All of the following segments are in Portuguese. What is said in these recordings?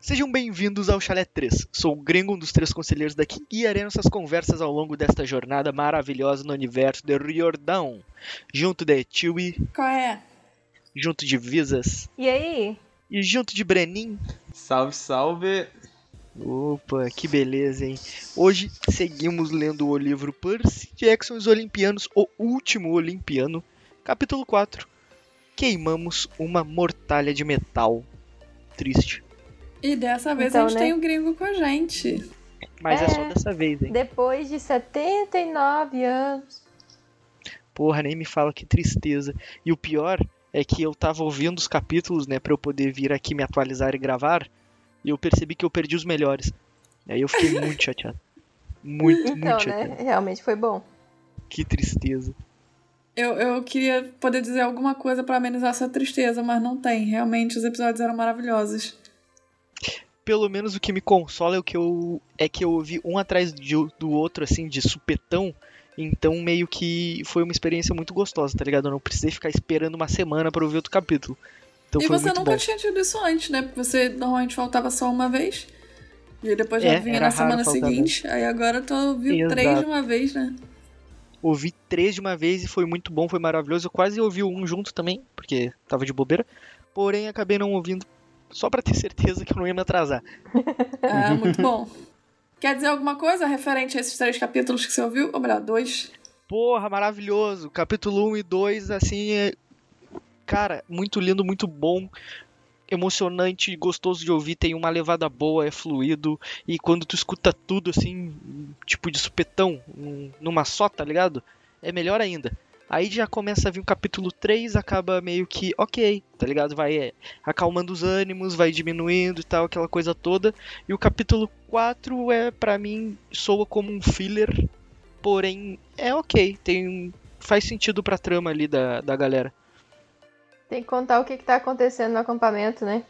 Sejam bem-vindos ao Chalé 3. Sou o Gringo, um dos três conselheiros daqui, e guiarei nossas conversas ao longo desta jornada maravilhosa no universo de Riordão. Junto de Chewie, Qual é? junto de Visas E aí? e junto de Brenin. Salve, salve! Opa, que beleza, hein? Hoje seguimos lendo o livro Percy Jackson e os Olimpianos, o último Olimpiano, capítulo 4. Queimamos uma mortalha de metal. Triste. E dessa vez Então, a gente né? tem o gringo com a gente. Mas é, É. só dessa vez, hein? Depois de 79 anos. Porra, nem me fala que tristeza. E o pior é que eu tava ouvindo os capítulos, né, pra eu poder vir aqui me atualizar e gravar, e eu percebi que eu perdi os melhores. Aí eu fiquei muito chateado. Muito, Então, muito né? chateado. Realmente foi bom. Que tristeza. Eu, eu queria poder dizer alguma coisa pra amenizar essa tristeza, mas não tem. Realmente, os episódios eram maravilhosos. Pelo menos o que me consola é o que eu é que eu ouvi um atrás de- do outro assim de supetão. Então meio que foi uma experiência muito gostosa, tá ligado? Eu não precisei ficar esperando uma semana pra ouvir outro capítulo. Então e foi você nunca bom. tinha tido isso antes, né? Porque você normalmente faltava só uma vez. E depois já É, vinha na semana seguinte. Aí agora tu ouviu três de uma vez, né? Ouvi três de uma vez e foi muito bom, foi maravilhoso. Eu quase ouvi um junto também, porque tava de bobeira. Porém, acabei não ouvindo só pra ter certeza que eu não ia me atrasar. Ah, muito bom. Quer dizer alguma coisa referente a esses três capítulos que você ouviu? Ou melhor, dois? Porra, maravilhoso. Capítulo 1 e 2, assim, é. Cara, muito lindo, muito bom. Emocionante, gostoso de ouvir, tem uma levada boa, é fluido. E quando tu escuta tudo, assim, tipo de supetão, num- numa só, tá ligado? É melhor ainda. Aí já começa a vir o capítulo 3, acaba meio que ok, tá ligado? Vai é, acalmando os ânimos, vai diminuindo e tal, aquela coisa toda. E o capítulo 4 é, pra mim, soa como um filler, porém é ok, tem faz sentido pra trama ali da, da galera. Tem que contar o que, que tá acontecendo no acampamento, né?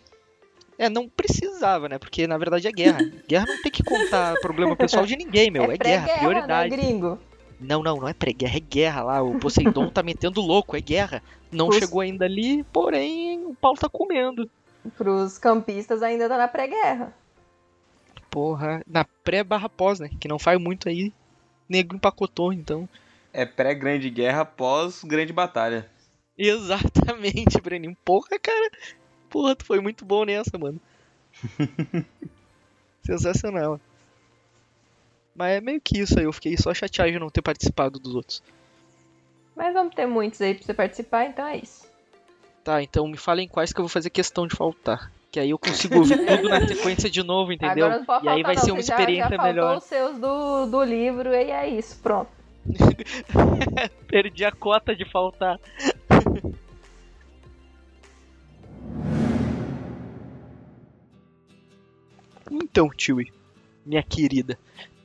É, não precisava, né? Porque na verdade é guerra. guerra não tem que contar problema pessoal de ninguém, meu. É, guerra, pré-guerra, prioridade. Né, gringo? Não, não, não é pré-guerra, é guerra lá. O Poseidon tá metendo louco, é guerra. Não Os- chegou ainda ali, porém o pau tá comendo. Pros campistas ainda tá na pré-guerra. Porra, na pré barra pós, né? Que não faz muito aí. Nego empacotou, então. É pré-grande guerra pós grande batalha. Exatamente, Breninho. Porra, cara. Porra, tu foi muito bom nessa, mano. Sensacional. Mas é meio que isso aí, eu fiquei só chateado de não ter participado dos outros. Mas vamos ter muitos aí pra você participar, então é isso. Tá, então me falem quais que eu vou fazer questão de faltar. Que aí eu consigo ouvir tudo na sequência de novo, entendeu? Agora não pode e aí vai não. ser uma já- experiência já, faltou melhor. os seus do, do livro e é isso, pronto. Perdi a cota de faltar. então, Chewie, minha querida,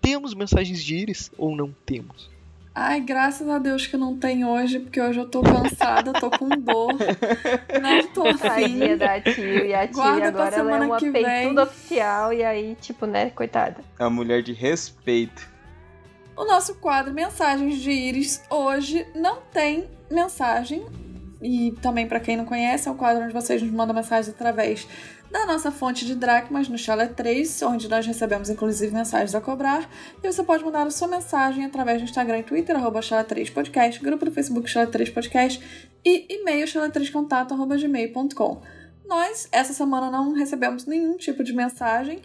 temos mensagens de Iris ou não temos? Ai, graças a Deus que não tem hoje, porque hoje eu tô cansada, tô com dor. Não tô afim. Tadinha da tio e a tia Guarda pra agora ela é semana uma que vem. peituda oficial e aí, tipo, né, coitada. É uma mulher de respeito. O nosso quadro Mensagens de Íris hoje não tem mensagem. E também, pra quem não conhece, é um quadro onde vocês nos mandam mensagens através da nossa fonte de dracmas no Chalé 3, onde nós recebemos inclusive mensagens a cobrar. E você pode mandar a sua mensagem através do Instagram e Twitter, arroba Chalé 3 Podcast, grupo do Facebook Chalé 3 Podcast e e-mail chalé3contato, arroba gmail.com. Nós, essa semana, não recebemos nenhum tipo de mensagem,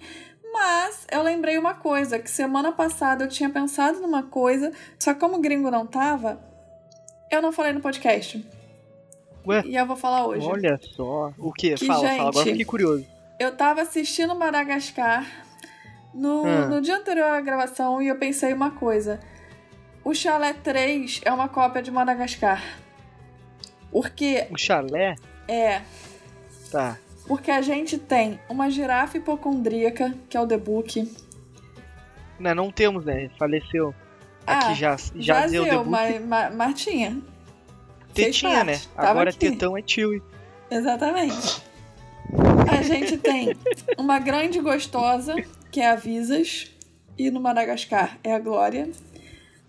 mas eu lembrei uma coisa, que semana passada eu tinha pensado numa coisa, só como o gringo não tava, eu não falei no podcast. Ué? E eu vou falar hoje. Olha só. O que? Que Fala, fala. Agora gente. fiquei curioso. Eu tava assistindo Madagascar no, Ah. no dia anterior à gravação e eu pensei uma coisa. O Chalé 3 é uma cópia de Madagascar. Porque O chalé? é, Tá. porque a gente tem uma girafa hipocondríaca, que é o The Book. Não, não temos, né? Faleceu. Ah, Aqui já, já deu Vazio, debut. mas, mas, mas tinha. Tetinha, né? tava Agora aqui. tetão é Chewie. Exatamente. A gente tem uma grande gostosa, que é a Visas, e no Madagascar é a Glória.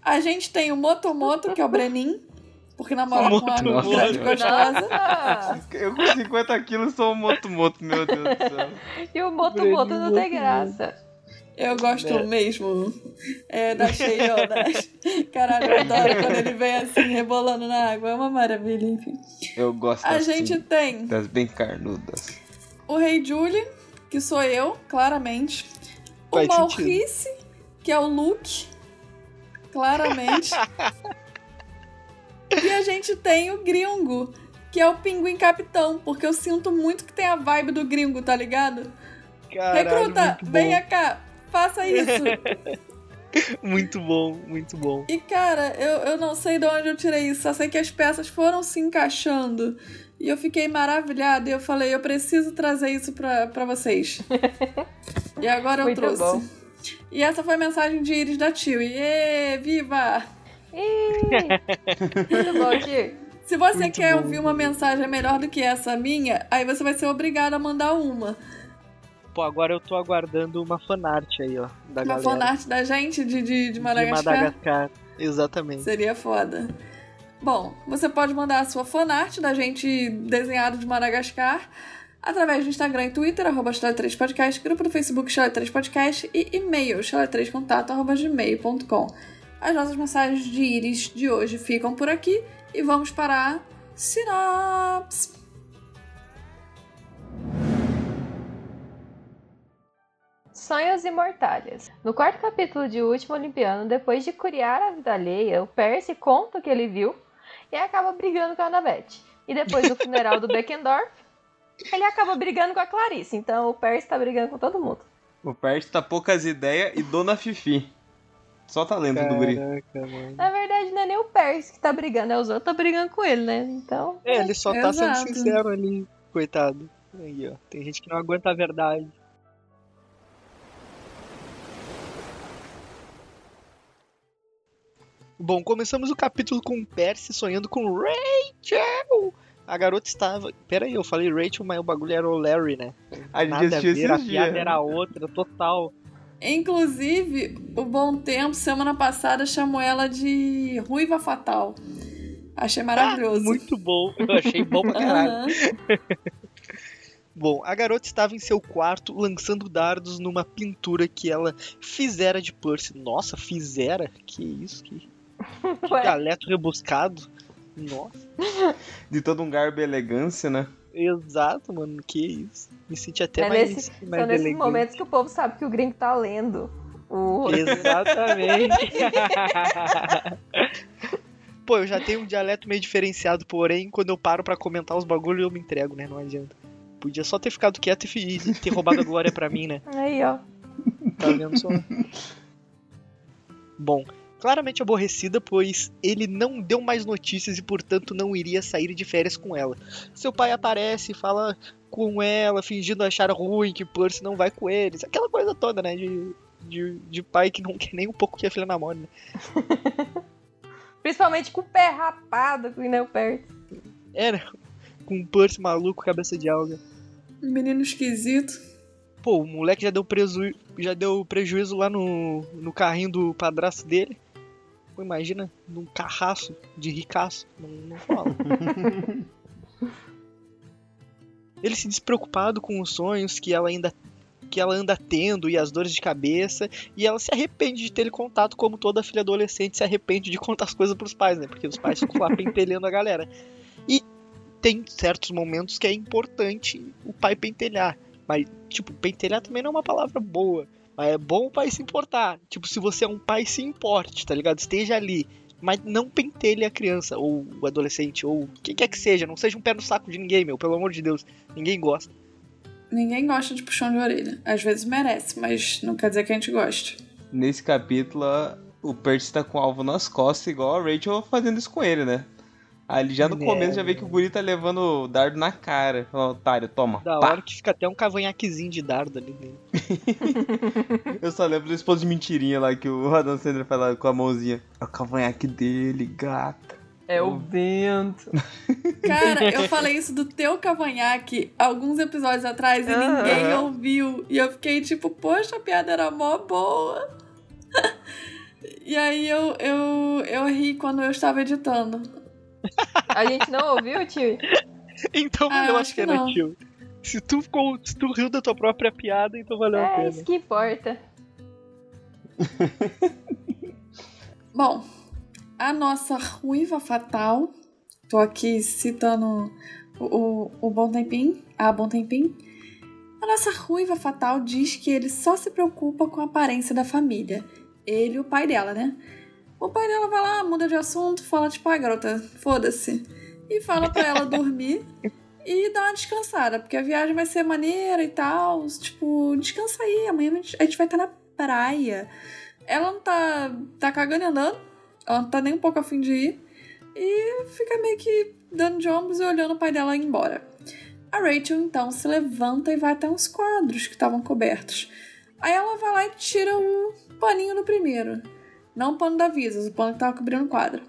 A gente tem o Motomoto, que é o Brenin, porque namora Moto com uma Moto. grande gostosa. Nossa! Eu com 50 quilos sou um moto-moto, meu Deus do céu. E o Moto Grande Moto não tem graça. Eu gosto É. mesmo é, da Cheionas. Caralho, eu adoro quando ele vem assim, rebolando na água. É uma maravilha, enfim. Eu gosto A assim, gente tem das bem carnudas. o Rei Julie, que sou eu, claramente. O Faz Maurice, que é o Luke, claramente. e a gente tem o Gringo, que é o Pinguim Capitão, porque eu sinto muito que tem a vibe do Gringo, tá ligado? Caralho, Recruta, venha cá, faça isso. Muito bom, muito bom. E cara, eu, eu não sei de onde eu tirei isso, só sei que as peças foram se encaixando. E eu fiquei maravilhada e eu falei, eu preciso trazer isso pra, pra vocês. e agora eu Muito trouxe. bom. E essa foi a mensagem de Iris da Tio. E viva! Muito bom, Tio. Se você Muito quer bom. ouvir uma mensagem melhor do que essa minha, aí você vai ser obrigado a mandar uma. Pô, agora eu tô aguardando uma fanart aí, ó. Da uma galera. fanart da gente de, de, de De Madagascar. Madagascar. Exatamente. Seria foda. Bom, você pode mandar a sua fanart da gente desenhado de Madagascar através do Instagram e Twitter, arroba 3 podcast grupo do Facebook Chala 3 podcast e e-mail chala3contato, arroba gmail.com. As nossas mensagens de íris de hoje ficam por aqui e vamos para a sinopse. Sonhos Imortalhas. No quarto capítulo de O Último Olimpiano, depois de curiar a vida alheia, o Percy conta o que ele viu e acaba brigando com a Annabeth. E depois do funeral do Beckendorf, ele acaba brigando com a Clarice. Então o Percy tá brigando com todo mundo. O Percy tá poucas ideias e Dona Fifi. Só talento do guri. Caraca, mano. Na verdade, não é nem o Percy que tá brigando, é os outros que tá brigando com ele, né? Então. É, ele só tá sendo Exato. sincero ali, coitado. Aí, ó. Tem gente que não aguenta a verdade. Bom, começamos o capítulo com o Percy sonhando com Rachel. A garota estava. Pera aí, eu falei Rachel, mas o bagulho era o Larry, né? A gente Nada a ver, a piada dias. era outra, total. Inclusive, o Bom Tempo, semana passada, chamou ela de Ruiva Fatal. Achei maravilhoso. Muito bom, eu achei bom pra caralho. Bom, a garota estava em seu quarto lançando dardos numa pintura que ela fizera de Percy. Nossa, fizera? Que isso? Que, que Ué, dialeto rebuscado. Nossa, De todo um garbo e elegância, né? exato, mano. Que isso. Me senti até É mais, nesse- mais são nesses momentos que o povo sabe que o gringo tá lendo. O... Exatamente. Pô, eu já tenho um dialeto meio diferenciado, porém, quando eu paro pra comentar os bagulhos, eu me entrego, né? Não adianta. Podia só ter ficado quieto e e ter roubado a glória pra mim, né? Aí, ó. Tá vendo só? Bom, claramente aborrecida, pois ele não deu mais notícias e, portanto, não iria sair de férias com ela. Seu pai aparece e fala com ela, fingindo achar ruim que Percy não vai com eles. Aquela coisa toda, né? De, de, de pai que não quer nem um pouco que a filha namore, né? Principalmente com o pé rapado, que nem o Percy. É, né? Com um Percy maluco, cabeça de alga. Menino esquisito. Pô, o moleque já deu, preju... já deu prejuízo lá no, no carrinho do padrasto dele. Pô, imagina, num carraço de ricaço. Não, não fala. Ele se despreocupado com os sonhos que ela ainda que ela anda tendo e as dores de cabeça, e ela se arrepende de ter ele contato como toda filha adolescente se arrepende de contar as coisas pros pais, né? Porque os pais ficam lá pentelhando a galera. E tem certos momentos que é importante o pai pentelhar. Mas, tipo, pentelhar também não é uma palavra boa. Mas é bom o pai se importar. Tipo, se você é um pai, se importe, tá ligado? Esteja ali. Mas não pentelhe a criança, ou o adolescente, ou quem quer que seja. Não seja um pé no saco de ninguém, meu. Pelo amor de Deus. Ninguém gosta. Ninguém gosta de puxão de orelha. Às vezes merece, mas não quer dizer que a gente goste. Nesse capítulo, o Percy tá com o alvo nas costas, igual a Rachel fazendo isso com ele, né? Ali já no Né. começo já vê que o guri tá levando o dardo na cara. Fala, Otário, toma. Da pá. hora que fica até um cavanhaquezinho de dardo ali dentro. Eu só lembro do esposo de mentirinha lá que o Adam Sandler fala com a mãozinha. É o cavanhaque dele, gata. É o vento. Cara, eu falei isso do teu cavanhaque alguns episódios atrás e ninguém ouviu. E eu fiquei tipo, poxa, a piada era mó boa. e aí eu, eu, eu ri quando eu estava editando. A gente não ouviu, tio? Então Ah, valeu eu a acho que pena, não. tio. Se tu, se tu riu da tua própria piada, então valeu a É pena. isso que importa. Bom, a nossa ruiva fatal, tô aqui citando o, o, o Bom Tempim, a Bom Tempim. A nossa ruiva fatal diz que ele só se preocupa com a aparência da família. Ele e o pai dela, né? O pai dela vai lá, muda de assunto, fala tipo, ah, garota, foda-se. E fala pra ela dormir e dar uma descansada, porque a viagem vai ser maneira e tal. Tipo, descansa aí, amanhã a gente a gente vai estar na praia. Ela não tá, tá cagando e andando, ela não tá nem um pouco afim de ir. E fica meio que dando de ombros e olhando o pai dela ir embora. A Rachel então se levanta e vai até uns quadros que estavam cobertos. Aí ela vai lá e tira o paninho do primeiro. Não o pano da Visas, o pano que tava cobrindo o quadro.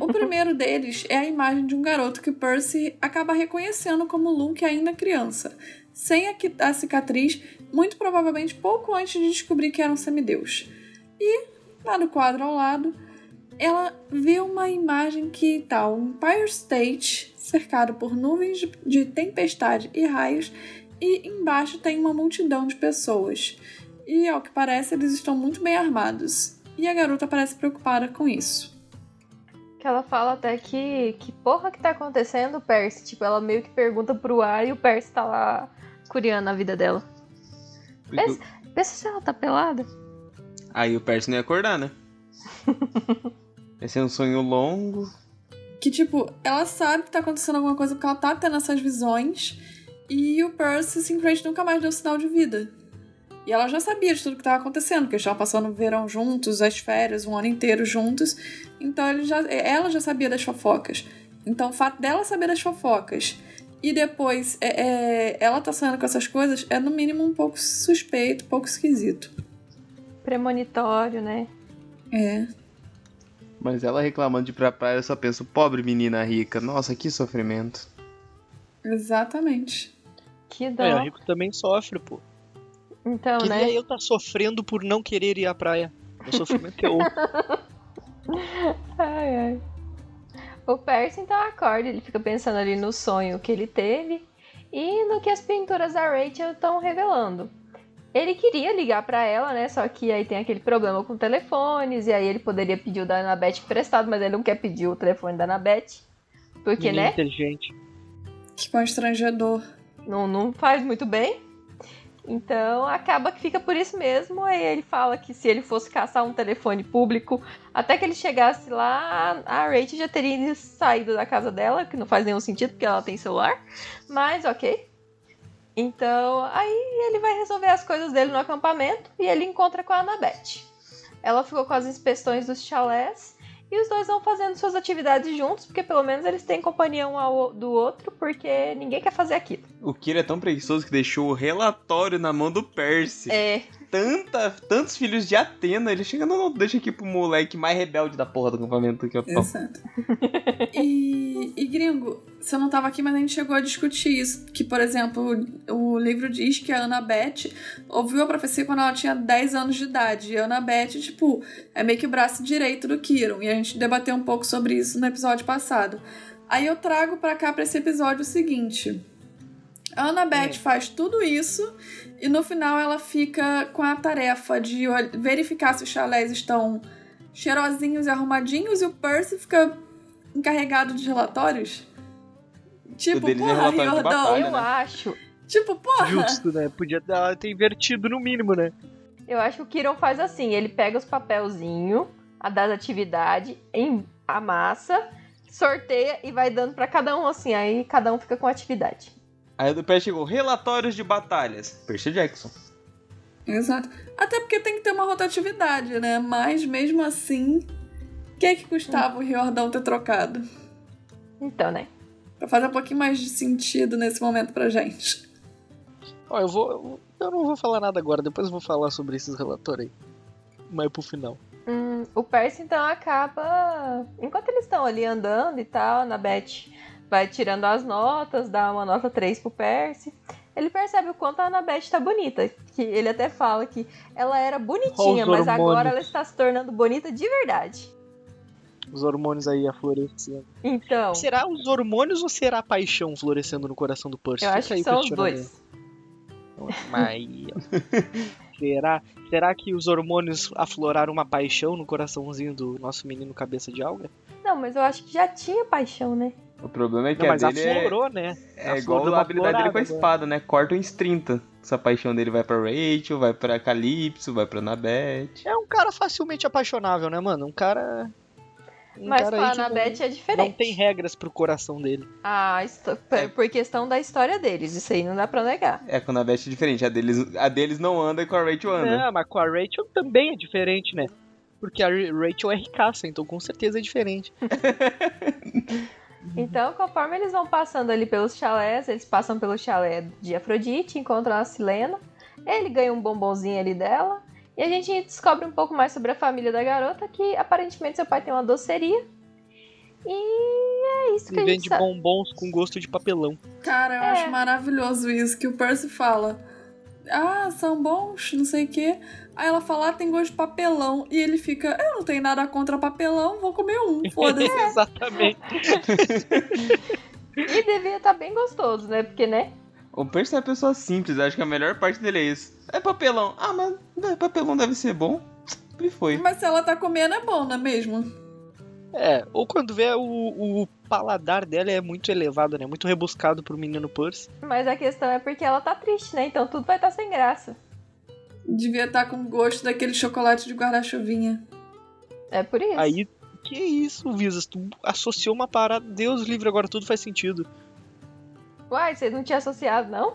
O primeiro deles é a imagem de um garoto que Percy acaba reconhecendo como Luke ainda criança, sem a, a cicatriz, muito provavelmente pouco antes de descobrir que era um semideus. E, lá no quadro ao lado, ela vê uma imagem que tá o Empire State cercado por nuvens de tempestade e raios, e embaixo tem uma multidão de pessoas. E, ao que parece, eles estão muito bem armados. E a garota parece preocupada com isso. Que ela fala até que. Que porra que tá acontecendo, Percy? Tipo, ela meio que pergunta pro ar e o Percy tá lá curiando a vida dela. Pensa, pensa se ela tá pelada. Aí o Percy não ia acordar, né? Vai ser um sonho longo. Que, tipo, ela sabe que tá acontecendo alguma coisa porque ela tá tendo essas visões. E o Percy simplesmente nunca mais deu sinal de vida. E ela já sabia de tudo que tava acontecendo, porque eles estavam passando o verão juntos, as férias, um ano inteiro juntos. Então ele já, ela já sabia das fofocas. Então o fato dela saber das fofocas e depois é, é, ela tá sonhando com essas coisas é no mínimo um pouco suspeito, um pouco esquisito. Premonitório, né? É. Mas ela reclamando de ir pra praia, eu só penso, pobre menina rica. Nossa, que sofrimento. Exatamente. Que dó. É, o Rico também sofre, pô. Então, Queria né? eu tá sofrendo por não querer ir à praia. O sofrimento é outro. Ai, ai. O Percy então acorda, ele fica pensando ali no sonho que ele teve e no que as pinturas da Rachel estão revelando. Ele queria ligar pra ela, né? Só que aí tem aquele problema com telefones, e aí ele poderia pedir o da Anabeth emprestado, mas ele não quer pedir o telefone da Anabeth. Porque, Menino né? inteligente. Que constrangedor. não, não faz muito bem. Então acaba que fica por isso mesmo. Aí ele fala que se ele fosse caçar um telefone público, até que ele chegasse lá, a Rachel já teria saído da casa dela, que não faz nenhum sentido porque ela tem celular. Mas ok. Então aí ele vai resolver as coisas dele no acampamento e ele encontra com a Annabeth. Ela ficou com as inspeções dos chalés e os dois vão fazendo suas atividades juntos, porque pelo menos eles têm companhia um ao- do outro, porque ninguém quer fazer aquilo. O Kira é tão preguiçoso que deixou o relatório na mão do Percy. É, Tanta, tantos filhos de Atena, ele chega, não, não, deixa aqui pro moleque mais rebelde da porra do acampamento aqui, ó. Exato. e, e, gringo, você não tava aqui, mas a gente chegou a discutir isso. Que, por exemplo, o, o livro diz que a Annabeth ouviu a profecia quando ela tinha 10 anos de idade. E a Annabeth, tipo, é meio que o braço direito do Kiron. E a gente debateu um pouco sobre isso no episódio passado. Aí eu trago pra cá, pra esse episódio, o seguinte. A Annabeth faz tudo isso e no final ela fica com a tarefa de verificar se os chalés estão cheirosinhos e arrumadinhos e o Percy fica encarregado de relatórios. Tipo, deles é porra, de Riordão. batalha, eu né? acho. Tipo, porra. Justo, né? Podia dar- ter invertido no mínimo, né? Eu acho que o Kiron faz assim, ele pega os papelzinhos, a das atividades, em- amassa, sorteia e vai dando pra cada um assim, aí cada um fica com a atividade. Aí o Percy chegou, relatórios de batalhas. Percy Jackson. Exato. Até porque tem que ter uma rotatividade, né? Mas mesmo assim, o que é que custava o Riordão ter trocado? Então, né? Pra fazer um pouquinho mais de sentido nesse momento pra gente. Ó, eu vou. eu- não vou falar nada agora, depois eu vou falar sobre esses relatórios aí. Mas pro final. Hum, o Percy então acaba. Enquanto eles estão ali andando e tal, na Beth vai tirando as notas, dá uma nota 3 pro Percy. Ele percebe o quanto a Annabeth tá bonita. Que ele até fala que ela era bonitinha, mas agora ela está se tornando bonita de verdade. Os hormônios aí a florescendo. Então, Será os hormônios ou será a paixão florescendo no coração do Percy? eu Fica acho aí que o são os dois. Mas aí, será, será que os hormônios afloraram uma paixão no coraçãozinho do nosso menino cabeça de alga? Não, mas eu acho que já tinha paixão, né? O problema é que Não, a mas dele é, aflorou, né? é A igual a uma habilidade dele com a espada, né? Corta uns 30. Essa paixão dele vai pra Rachel, vai pra Calypso, vai pra Annabeth. É um cara facilmente apaixonável, né, mano? Um cara. Um mas com a não- Annabeth é Não diferente. tem regras pro coração dele. Ah, histo- por- por questão da história deles, isso aí não dá pra negar. É, com a Annabeth é diferente. A deles, a deles não anda e com a Rachel anda. Não, mas com a Rachel também é diferente, né? Porque a Ra- Rachel é ricaça, então com certeza é diferente. Então, conforme eles vão passando ali pelos chalés, eles passam pelo chalé de Afrodite, encontram a Silena, ele ganha um bombonzinho ali dela, e a gente descobre um pouco mais sobre a família da garota, que aparentemente seu pai tem uma doceria. E é isso que E a gente vende sabe. bombons com gosto de papelão. Cara, eu É. acho maravilhoso isso que o Percy fala. Ah, são bons, não sei o quê. Aí ela fala, ah, tem gosto de papelão. E ele fica, eu não tenho nada contra papelão, vou comer um, foda-se. Exatamente. E devia estar bem gostoso, né? Porque, né? O Percy é uma pessoa simples, acho que a melhor parte dele é isso. É papelão. Ah, mas né, papelão deve ser bom. E foi. Mas se ela tá comendo, é bom, não é mesmo? É, ou quando vê o, o paladar dela é muito elevado, né? Muito rebuscado pro menino Percy. Mas a questão é porque ela tá triste, né? Então tudo vai estar sem graça. Devia estar com gosto daquele chocolate de guarda-chuvinha. É por isso. Aí, que isso, Visas? Tu associou uma parada. Deus livre, agora tudo faz sentido. Uai, vocês não tinham associado, não?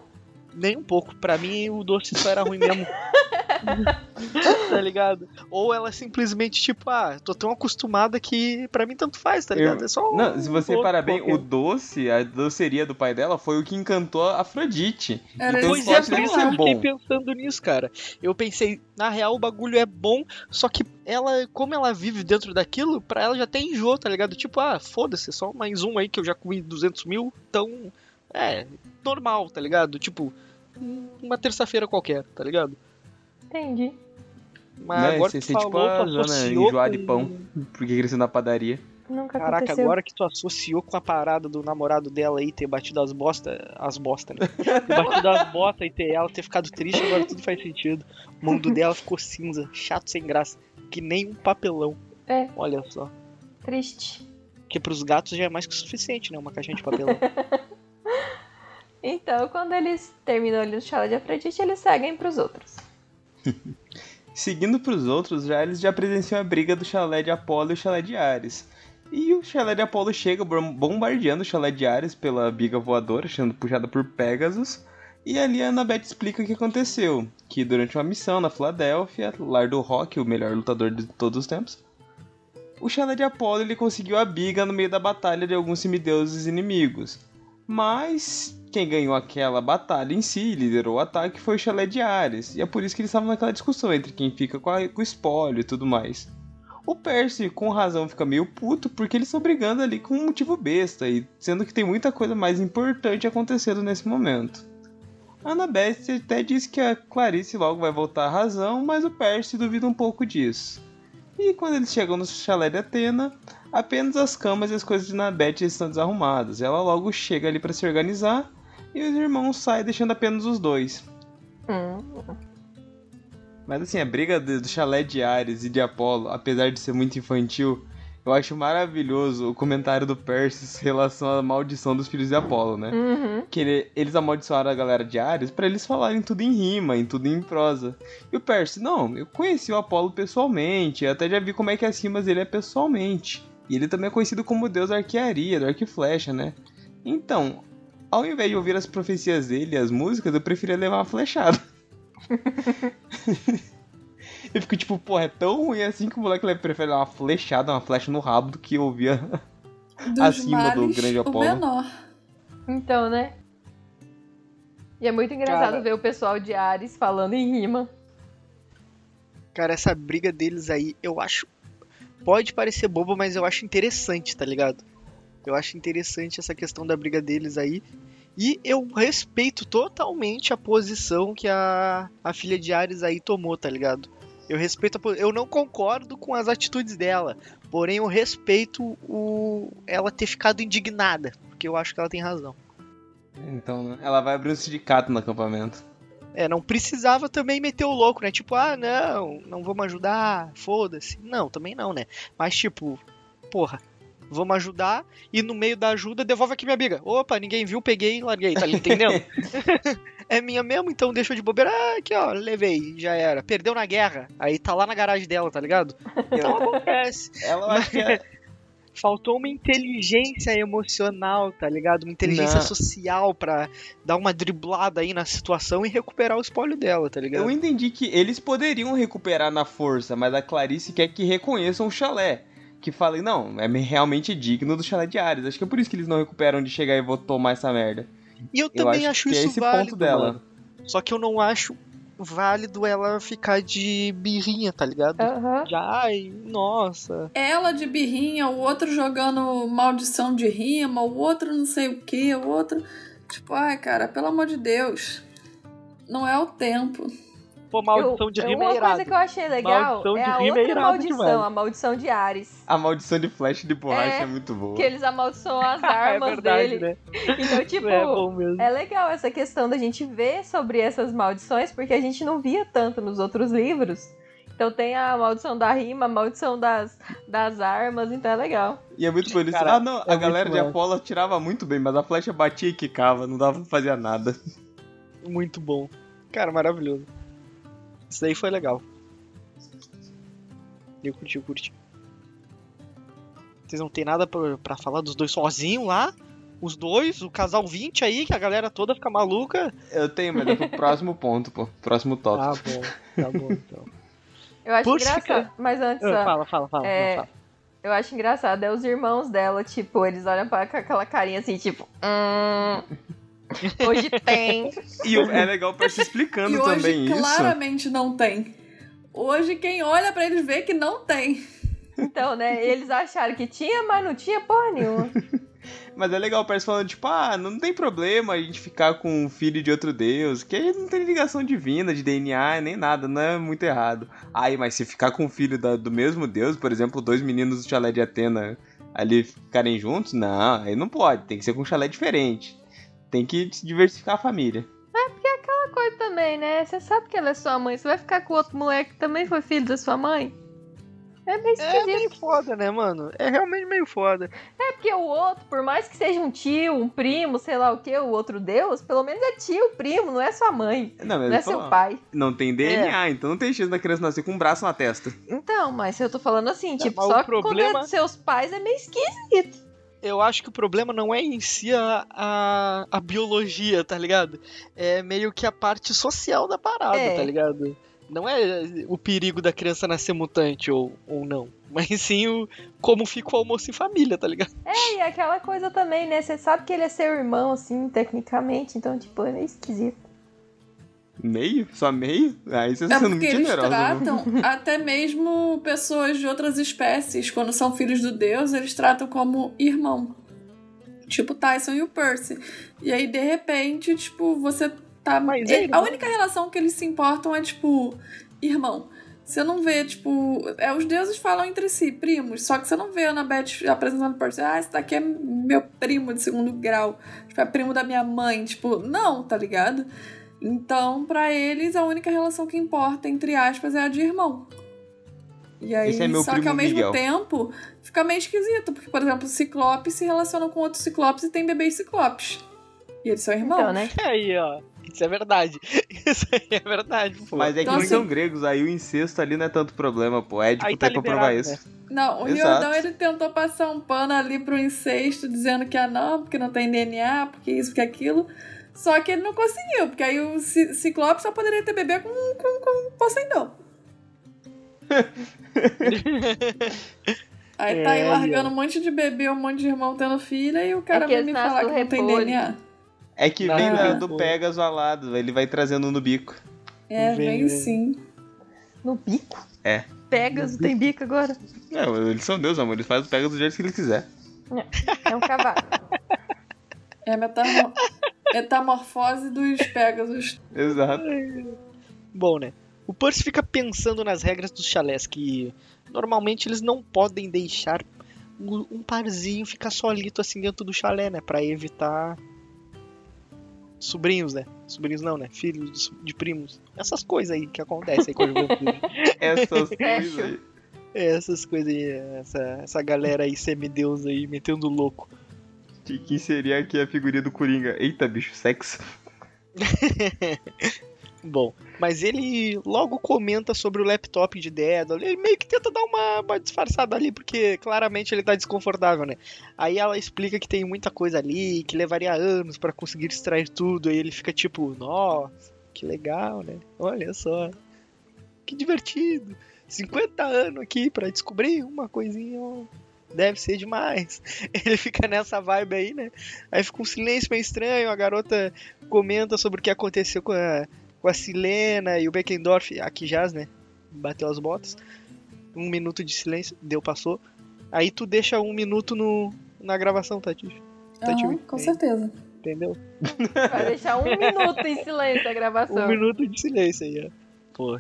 Nem um pouco. Pra mim, o doce só era ruim mesmo. tá ligado? Ou ela simplesmente, tipo, ah, tô tão acostumada que pra mim tanto faz, tá ligado? Eu- É só. Não, se você um parar bem, qualquer. o doce, a doceria do pai dela foi o que encantou a Afrodite. Era então Pois é, por isso eu fiquei pensando nisso, cara. Eu pensei, na real, o bagulho é bom, só que ela, como ela vive dentro daquilo, pra ela já tem enjoo, tá ligado? Tipo, ah, foda-se, só mais um aí que eu já comi 200 mil, então, é, normal, tá ligado? Tipo, uma terça-feira qualquer, tá ligado? Entendi. Mas Né, agora você que tu tipo falou, a tu Joana associou enjoar de com- pão, porque cresceu na padaria. Nunca Caraca, aconteceu. agora que tu associou com a parada do namorado dela aí ter batido as bosta, as bosta, né? ter batido as botas e ter ela ter ficado triste, agora tudo faz sentido. O mundo dela ficou cinza, chato sem graça, que nem um papelão. É. Olha só. Triste. Que pros gatos já é mais que o suficiente, né? Uma caixinha de papelão. Então, quando eles terminam ali no chalé de Afrodite, eles seguem pros outros. Seguindo pros outros, já eles já presenciam a briga do chalé de Apolo e o chalé de Ares. E o chalé de Apolo chega bom- bombardeando o chalé de Ares pela biga voadora, sendo puxada por Pegasus. E ali a Annabeth explica o que aconteceu. Que durante uma missão na Filadélfia, lar do Rock, o melhor lutador de todos os tempos, o chalé de Apolo ele conseguiu a biga no meio da batalha de alguns semideuses inimigos. Mas quem ganhou aquela batalha em si, liderou o ataque, foi o chalé de Ares. E é por isso que eles estavam naquela discussão entre quem fica com, a- com o espólio e tudo mais. O Percy, com razão, fica meio puto porque eles estão brigando ali com um motivo besta, e sendo que tem muita coisa mais importante acontecendo nesse momento. A Annabeth até diz que a Clarice logo vai voltar à razão, mas o Percy duvida um pouco disso. E quando eles chegam no chalé de Atena, apenas as camas e as coisas de Annabeth estão desarrumadas. Ela logo chega ali para se organizar e os irmãos saem deixando apenas os dois. Hum. Mas assim, a briga do chalé de Ares e de Apolo, apesar de ser muito infantil, eu acho maravilhoso o comentário do Percy em relação à maldição dos filhos de Apolo, né? Uhum. Que ele- eles amaldiçoaram a galera de Ares pra eles falarem tudo em rima, em tudo em prosa. E o Percy, não, eu conheci o Apolo pessoalmente, eu até já vi como é que as rimas dele é pessoalmente. E ele também é conhecido como deus da arquearia, do arco e flecha, né? Então, ao invés de ouvir as profecias dele e as músicas, eu preferia levar uma flechada. Eu fico tipo, porra, é tão ruim assim que o moleque prefere dar uma flechada, uma flecha no rabo do que ouvir a- Dos Acima do grande o Apolo. menor. Então, né? E é muito engraçado Cara. ver o pessoal de Ares falando em rima. Cara, essa briga deles aí, eu acho. Pode parecer bobo, mas eu acho interessante, tá ligado? Eu acho interessante essa questão da briga deles aí. E eu respeito totalmente a posição que a, a filha de Ares aí tomou, tá ligado? Eu respeito a, eu não concordo com as atitudes dela, porém eu respeito o ela ter ficado indignada, porque eu acho que ela tem razão. Então, né, ela vai abrir um sindicato no acampamento. É, não precisava também meter o louco, né? Tipo, ah, não, não vamos ajudar, foda-se. Não, também não, né? Mas tipo, porra, vamos ajudar e no meio da ajuda devolve aqui minha biga. Opa, ninguém viu, peguei e larguei, tá entendendo? é minha mesmo, então deixa de bobeira. Ah, aqui ó, levei, já era. Perdeu na guerra, aí tá lá na garagem dela, tá ligado? Então acontece. Ela acho que é, Faltou uma inteligência emocional, tá ligado? Uma inteligência Não. social pra dar uma driblada aí na situação e recuperar o espólio dela, tá ligado? Eu entendi que eles poderiam recuperar na força, mas a Clarice quer que reconheçam o chalé. Que falem, não, é realmente digno do chalé de Ares. Acho que é por isso que eles não recuperam de chegar e vou tomar essa merda. E eu Eu também acho acho, que é isso esse válido, ponto dela. mano. Só que eu não acho válido ela ficar de birrinha, tá ligado? De, ai, nossa. Ela de birrinha, o outro jogando maldição de rima, o outro não sei o que, o outro. Tipo, ai, cara, pelo amor de Deus. Não é o tempo. Pô, maldição Eu- de rima Uma é irado. coisa que eu achei legal Maldição é de a rima é outra irado maldição, demais. a maldição de Ares. A maldição de flash de borracha é, É, muito boa. Que eles amaldiçoam as é armas verdade, dele. né? Então, tipo, é bom mesmo. É legal essa questão da gente ver sobre essas maldições, porque a gente não via tanto nos outros livros. Então tem a maldição da rima, a maldição das, das armas, então é legal. E é muito bonito. Cara, ah, não, é a galera de. Apolo atirava muito bem, mas a flecha batia e quicava, não dava pra fazer nada. Muito bom. Cara, maravilhoso. Isso daí foi legal. Eu curti, eu curti. Vocês não tem nada pra, pra falar dos dois sozinhos lá? Os dois, o casal 20 aí, que a galera toda fica maluca. Eu tenho, mas é pro próximo ponto, pô. Próximo tópico. Tá bom, tá bom então. Eu acho Puxa, engraçado. cara. Mas antes, Ah, ó, fala, fala, fala. É, fala. eu acho engraçado, é os irmãos dela, tipo, eles olham pra com aquela carinha assim, tipo, hum, hoje tem. E o- é legal pra se explicando e hoje também isso. claramente não tem. Hoje quem olha pra eles vê que não tem. Então, né, eles acharam que tinha, mas não tinha porra nenhuma. Mas é legal o Percy falando, tipo, ah, não tem problema a gente ficar com um filho de outro deus, que aí não tem ligação divina, de DNA, nem nada, não é muito errado. Aí, mas se ficar com um filho da- do mesmo deus, por exemplo, dois meninos do chalé de Atena ali ficarem juntos, não, aí não pode, tem que ser com um chalé diferente. Tem que diversificar a família. Aquela coisa também, né, você sabe que ela é sua mãe, você vai ficar com outro moleque que também foi filho da sua mãe? É meio É esquisito. meio foda, né, mano? É realmente meio foda. É porque o outro, por mais que seja um tio, um primo, sei lá o que, o outro deus, pelo menos é tio, primo, não é sua mãe, Não, não é seu pai. não tem DNA, então não tem chance da criança nascer com um braço na testa. Então, mas eu tô falando assim, tipo, mas só que quando problema- é dos seus pais é meio esquisito. Eu acho que o problema não é em si a, a, a biologia, tá ligado? É meio que a parte social da parada, É. tá ligado? Não é o perigo da criança nascer mutante ou, ou não. Mas sim o como fica o almoço em família, tá ligado? É, e aquela coisa também, né? Você sabe que ele é seu irmão, assim, tecnicamente, então, tipo, é meio esquisito. Meio? Só meio? Aí vocês É estão sendo porque muito eles generosos. viu? tratam até mesmo pessoas de outras espécies, quando são filhos do Deus, eles tratam como irmão. Tipo o Tyson e o Percy. E aí, de repente, tipo, você tá. Mas é a única relação que eles se importam é, tipo, irmão. Você não vê, tipo. É, os deuses falam entre si, primos. Só que você não vê a Annabeth apresentando o Percy. Ah, esse daqui é meu primo de segundo grau. Tipo, é primo da minha mãe. Tipo, não, tá ligado? Então, pra eles, a única relação que importa, entre aspas, é a de irmão. E aí, Esse é meu só que ao mesmo Miguel. tempo, fica meio esquisito, porque, por exemplo, o Ciclope se relaciona com outros Ciclopes e tem bebês Ciclopes. E eles são irmãos. Então, né? Aí, ó. Isso é verdade. Isso aí é verdade, pô. Mas é que Então, eles assim- são gregos, aí o incesto ali não é tanto problema, pô. É tipo tá pra provar liberado, isso. Não, o Exato. Riordão ele tentou passar um pano ali pro incesto, dizendo que ah não, porque não tem DNA, porque isso, porque aquilo. Só que ele não conseguiu, porque aí o Ci- Ciclope só poderia ter bebê com, com, com Poseidon. Aí tá aí É, largando um monte de bebê, um monte de irmão tendo filha, e o cara É vai me nascem falar que não tem repolho. DNA. É que Não, vem é. do, Pegasus alado, ele vai trazendo no bico. É, Vem, sim. No bico. É. Pegas, tem bico agora. É, eles são Deus, amor, eles fazem o Pegasus do jeito que eles quiser. É um cavalo. É a metamor- metamorfose dos Pegasus. Exato. Bom, né? O Percy fica pensando nas regras dos chalés, que normalmente eles não podem deixar um parzinho ficar solito assim dentro do chalé, né? Pra evitar sobrinhos, né? Sobrinhos não, né? Filhos de, primos. Essas coisas aí que acontecem aí com a juventude. Essas coisas aí. É, Essas coisas aí, essa, essa galera aí, semideus aí, metendo louco. Que, que seria aqui a figurinha do Coringa. Eita, bicho, sexo. Bom, mas ele logo comenta sobre o laptop de Dédalo. Ele meio que tenta dar uma, uma disfarçada ali, porque claramente ele tá desconfortável, né? Aí ela explica que tem muita coisa ali, que levaria anos pra conseguir extrair tudo. Aí ele fica tipo, nossa, que legal, né? Olha só, que divertido. 50 anos aqui pra descobrir uma coisinha, ó. Deve ser demais. Ele fica nessa vibe aí, né? Aí fica um silêncio meio estranho. A garota comenta sobre o que aconteceu com a, com a Silena e o Beckendorf, aqui jaz, né? Bateu as botas. Um minuto de silêncio, deu, passou. Aí tu deixa um minuto no, na gravação, Tati. Tati, Aham, com certeza. entendeu? Vai deixar um minuto em silêncio a gravação. Um minuto de silêncio aí, ó. Pô.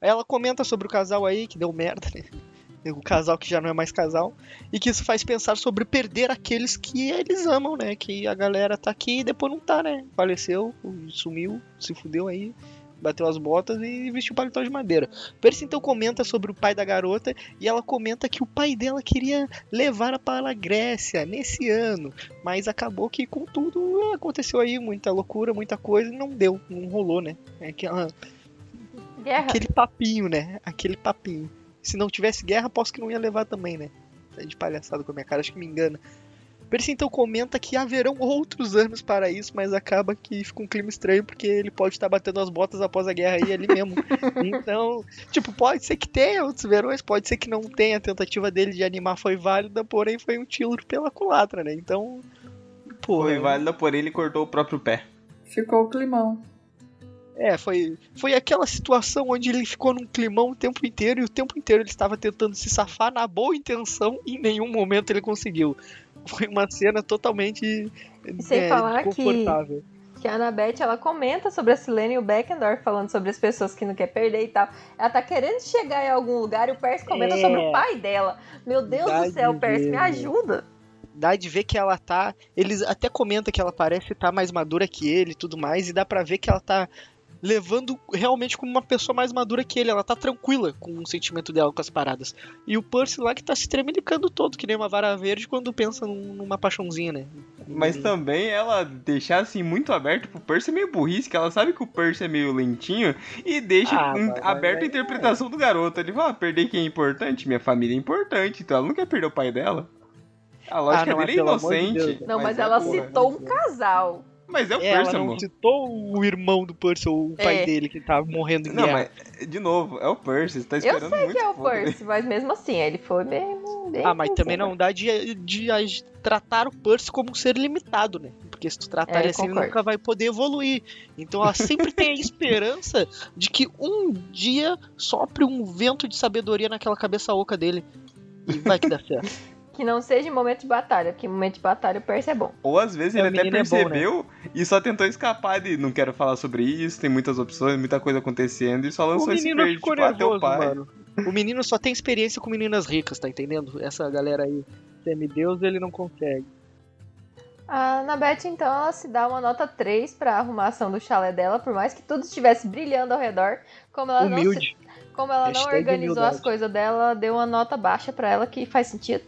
Aí ela comenta sobre o casal aí, que deu merda, né? O casal que já não é mais casal. E que isso faz pensar sobre perder aqueles que eles amam, né? Que a galera tá aqui e depois não tá, né? Faleceu, sumiu, se fudeu aí. Bateu as botas e vestiu paletó de madeira. Percy então comenta sobre o pai da garota e ela comenta que o pai dela queria levá-la para a Grécia nesse ano, mas acabou que com tudo aconteceu aí muita loucura, muita coisa e não deu, não rolou, né? É aquela, Guerra. aquele papinho, né? Aquele papinho. Se não tivesse guerra, aposto que não ia levar também, né? Tá de palhaçada com a minha cara, acho que me engana. Percy então comenta que haverão outros anos para isso, mas acaba que fica um clima estranho porque ele pode estar batendo as botas após a guerra aí ali mesmo. então, tipo, pode ser que tenha outros verões, pode ser que não tenha. A tentativa dele de animar foi válida, porém foi um tiro pela culatra, né? Então, pô, Foi válida, porém ele cortou o próprio pé. Ficou o climão. É, foi, foi aquela situação onde ele ficou num climão o tempo inteiro e o tempo inteiro ele estava tentando se safar na boa intenção e em nenhum momento ele conseguiu. Foi uma cena totalmente sem é, falar que- desconfortável. Que a Annabeth, ela comenta sobre a Silene e o Beckendorf, falando sobre as pessoas que não quer perder e tal. Ela tá querendo chegar em algum lugar e o Percy comenta É. sobre o pai dela. Meu Deus Dá do céu, de Percy, ver, me ajuda. Dá de ver que ela tá. Eles até comentam que ela parece estar mais madura que ele e tudo mais, e dá pra ver que ela tá levando realmente como uma pessoa mais madura que ele. Ela tá tranquila com o sentimento dela com as paradas. E o Percy lá que tá se tremelicando todo, que nem uma vara verde quando pensa num- numa paixãozinha, né? Mas também ela deixar assim muito aberto pro Percy é meio burrice, que ela sabe que o Percy é meio lentinho e deixa Ah, mas- aberta a mas- interpretação do garoto. Ele fala, ah, perder quem é importante? Minha família é importante, então ela não quer perder o pai dela. A lógica Ah, não, dele é amor de inocente. Deus. Não, mas, é, ela porra. citou um casal. Mas é o É, ela Percy, não citou o irmão do Percy, ou o pai É. dele, que tá morrendo em Não, guerra. mas, de novo, é o Percy, você tá Eu esperando sei muito. que é o. Percy, mas mesmo assim, ele foi bem. bem Ah, mas também assim, não dá de, de ag- tratar o Percy como um ser limitado, né? Porque se tu tratar É, ele assim, ele nunca vai poder evoluir. Então ela sempre tem a esperança de que um dia sopre um vento de sabedoria naquela cabeça oca dele. E vai que dá certo. Que não seja em momento de batalha, porque em momento de batalha o Percy é bom. Ou às vezes É, ele até menino é bom, né? percebeu e só tentou escapar de não quero falar sobre isso, tem muitas opções, muita coisa acontecendo e só lançou esse menino verde, tipo, teu nervoso, pai. mano. O menino só tem experiência com meninas ricas, tá entendendo? Essa galera aí, semideus, ele não consegue. A Annabeth, então, ela se dá uma nota 3 pra arrumação do chalé dela, por mais que tudo estivesse brilhando ao redor. Como ela não, Humilde. se- como ela não organizou humildade. as coisas dela, deu uma nota baixa pra ela, que faz sentido.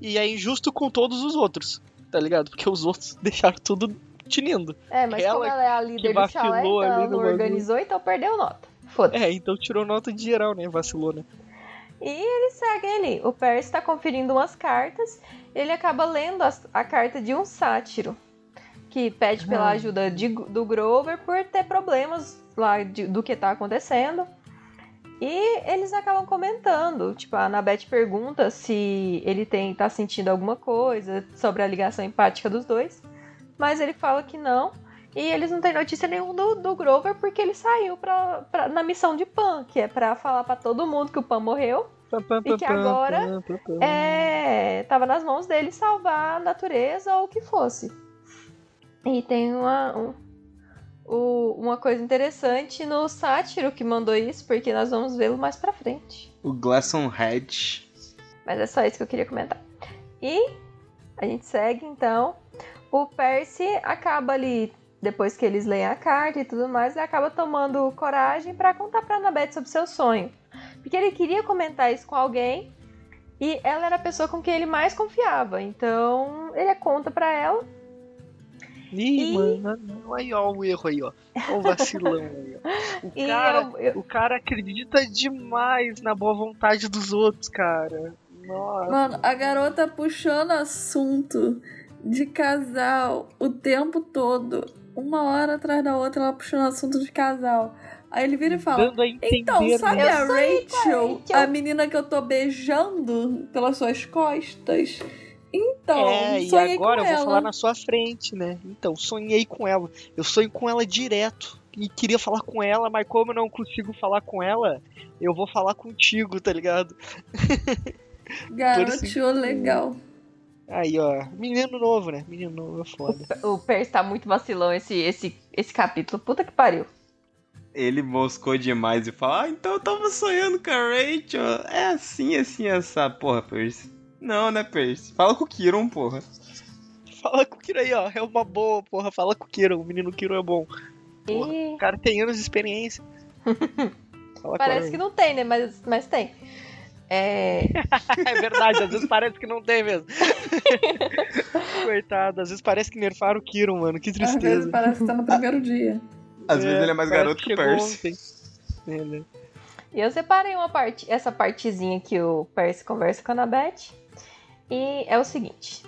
E é injusto com todos os outros, tá ligado? Porque os outros deixaram tudo tinindo. É, mas Ela como ela é a líder do chalé, então ela não organizou, então perdeu nota. Foda-se. É, então tirou nota de geral, né? Vacilou, né? E eles seguem ali. O Percy tá conferindo umas cartas. Ele acaba lendo as- a, carta de um sátiro. Que pede pela ajuda de- do Grover por ter problemas lá de- do que tá acontecendo. E eles acabam comentando. Tipo, a Annabeth pergunta se ele tem, tá sentindo alguma coisa sobre a ligação empática dos dois. Mas ele fala que não. E eles não têm notícia nenhuma do, do Grover porque ele saiu pra, pra- na missão de Pan, que é pra falar pra todo mundo que o Pan morreu. E que agora É, tava nas mãos dele salvar a natureza ou o que fosse. E tem uma, um, o- uma coisa interessante no sátiro que mandou isso, porque nós vamos vê-lo mais pra frente. O Glasson Head. Mas é só isso que eu queria comentar. E a gente segue então. O Percy acaba ali, depois que eles leem a carta e tudo mais, ele acaba tomando coragem pra contar pra Annabeth sobre seu sonho. Porque ele queria comentar isso com alguém e ela era a pessoa com quem ele mais confiava. Então ele conta pra ela. Ih, E- mano, não, aí ó o erro aí, ó. Ó o vacilão aí, ó. O E cara, eu- eu- o cara acredita demais na boa vontade dos outros, cara. Nossa. Mano, a garota puxando assunto de casal o tempo todo. Uma hora atrás da outra, ela puxando assunto de casal. Aí ele vira e fala: Dando a entender, Então, sabe né? a com a Rachel. a menina que eu tô beijando pelas suas costas? Então, É, e agora com eu vou ela. falar na sua frente, né? Então, sonhei com ela. Eu sonho com ela direto. E queria falar com ela, mas como eu não consigo falar com ela, eu vou falar contigo, tá ligado? Garoteou legal. Aí, ó. Menino novo, né? Menino novo é foda. O Percy tá muito vacilão esse, esse, esse capítulo. Puta que pariu. Ele moscou demais e falou: Ah, então eu tava sonhando com a Rachel. É assim, assim, essa. Porra, Percy. Não, né, Percy? Fala com o Kiron, porra. Fala com o Kiro aí, ó. É uma boa, porra. Fala com o Kiro. O menino Kiro é bom. Porra. E O cara tem anos de experiência. Fala parece com que não tem, né? Mas, mas tem. É, É verdade, às vezes parece que não tem mesmo. Coitado, às vezes parece que nerfaram o Kiro, mano. Que Às vezes tristeza. parece que tá no primeiro dia. Às vezes ele é mais garoto que o Percy. ontem. É, né? E eu separei uma parte, essa partezinha que o Percy conversa com a Annabeth. E é o seguinte: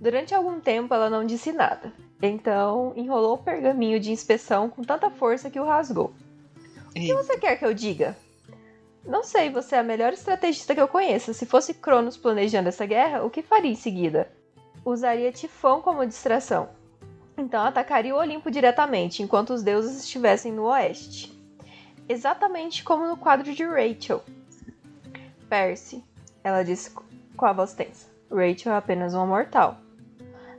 durante algum tempo ela não disse nada. Então enrolou o pergaminho de inspeção com tanta força que o rasgou. O que você quer que eu diga? Não sei, você é a melhor estrategista que eu conheço. Se fosse Cronos planejando essa guerra, o que faria em seguida? Usaria Tifão como distração. Então atacaria o Olimpo diretamente, enquanto os deuses estivessem no oeste. Exatamente como no quadro de Rachel. Percy, ela disse com a voz tensa. Rachel é apenas uma mortal.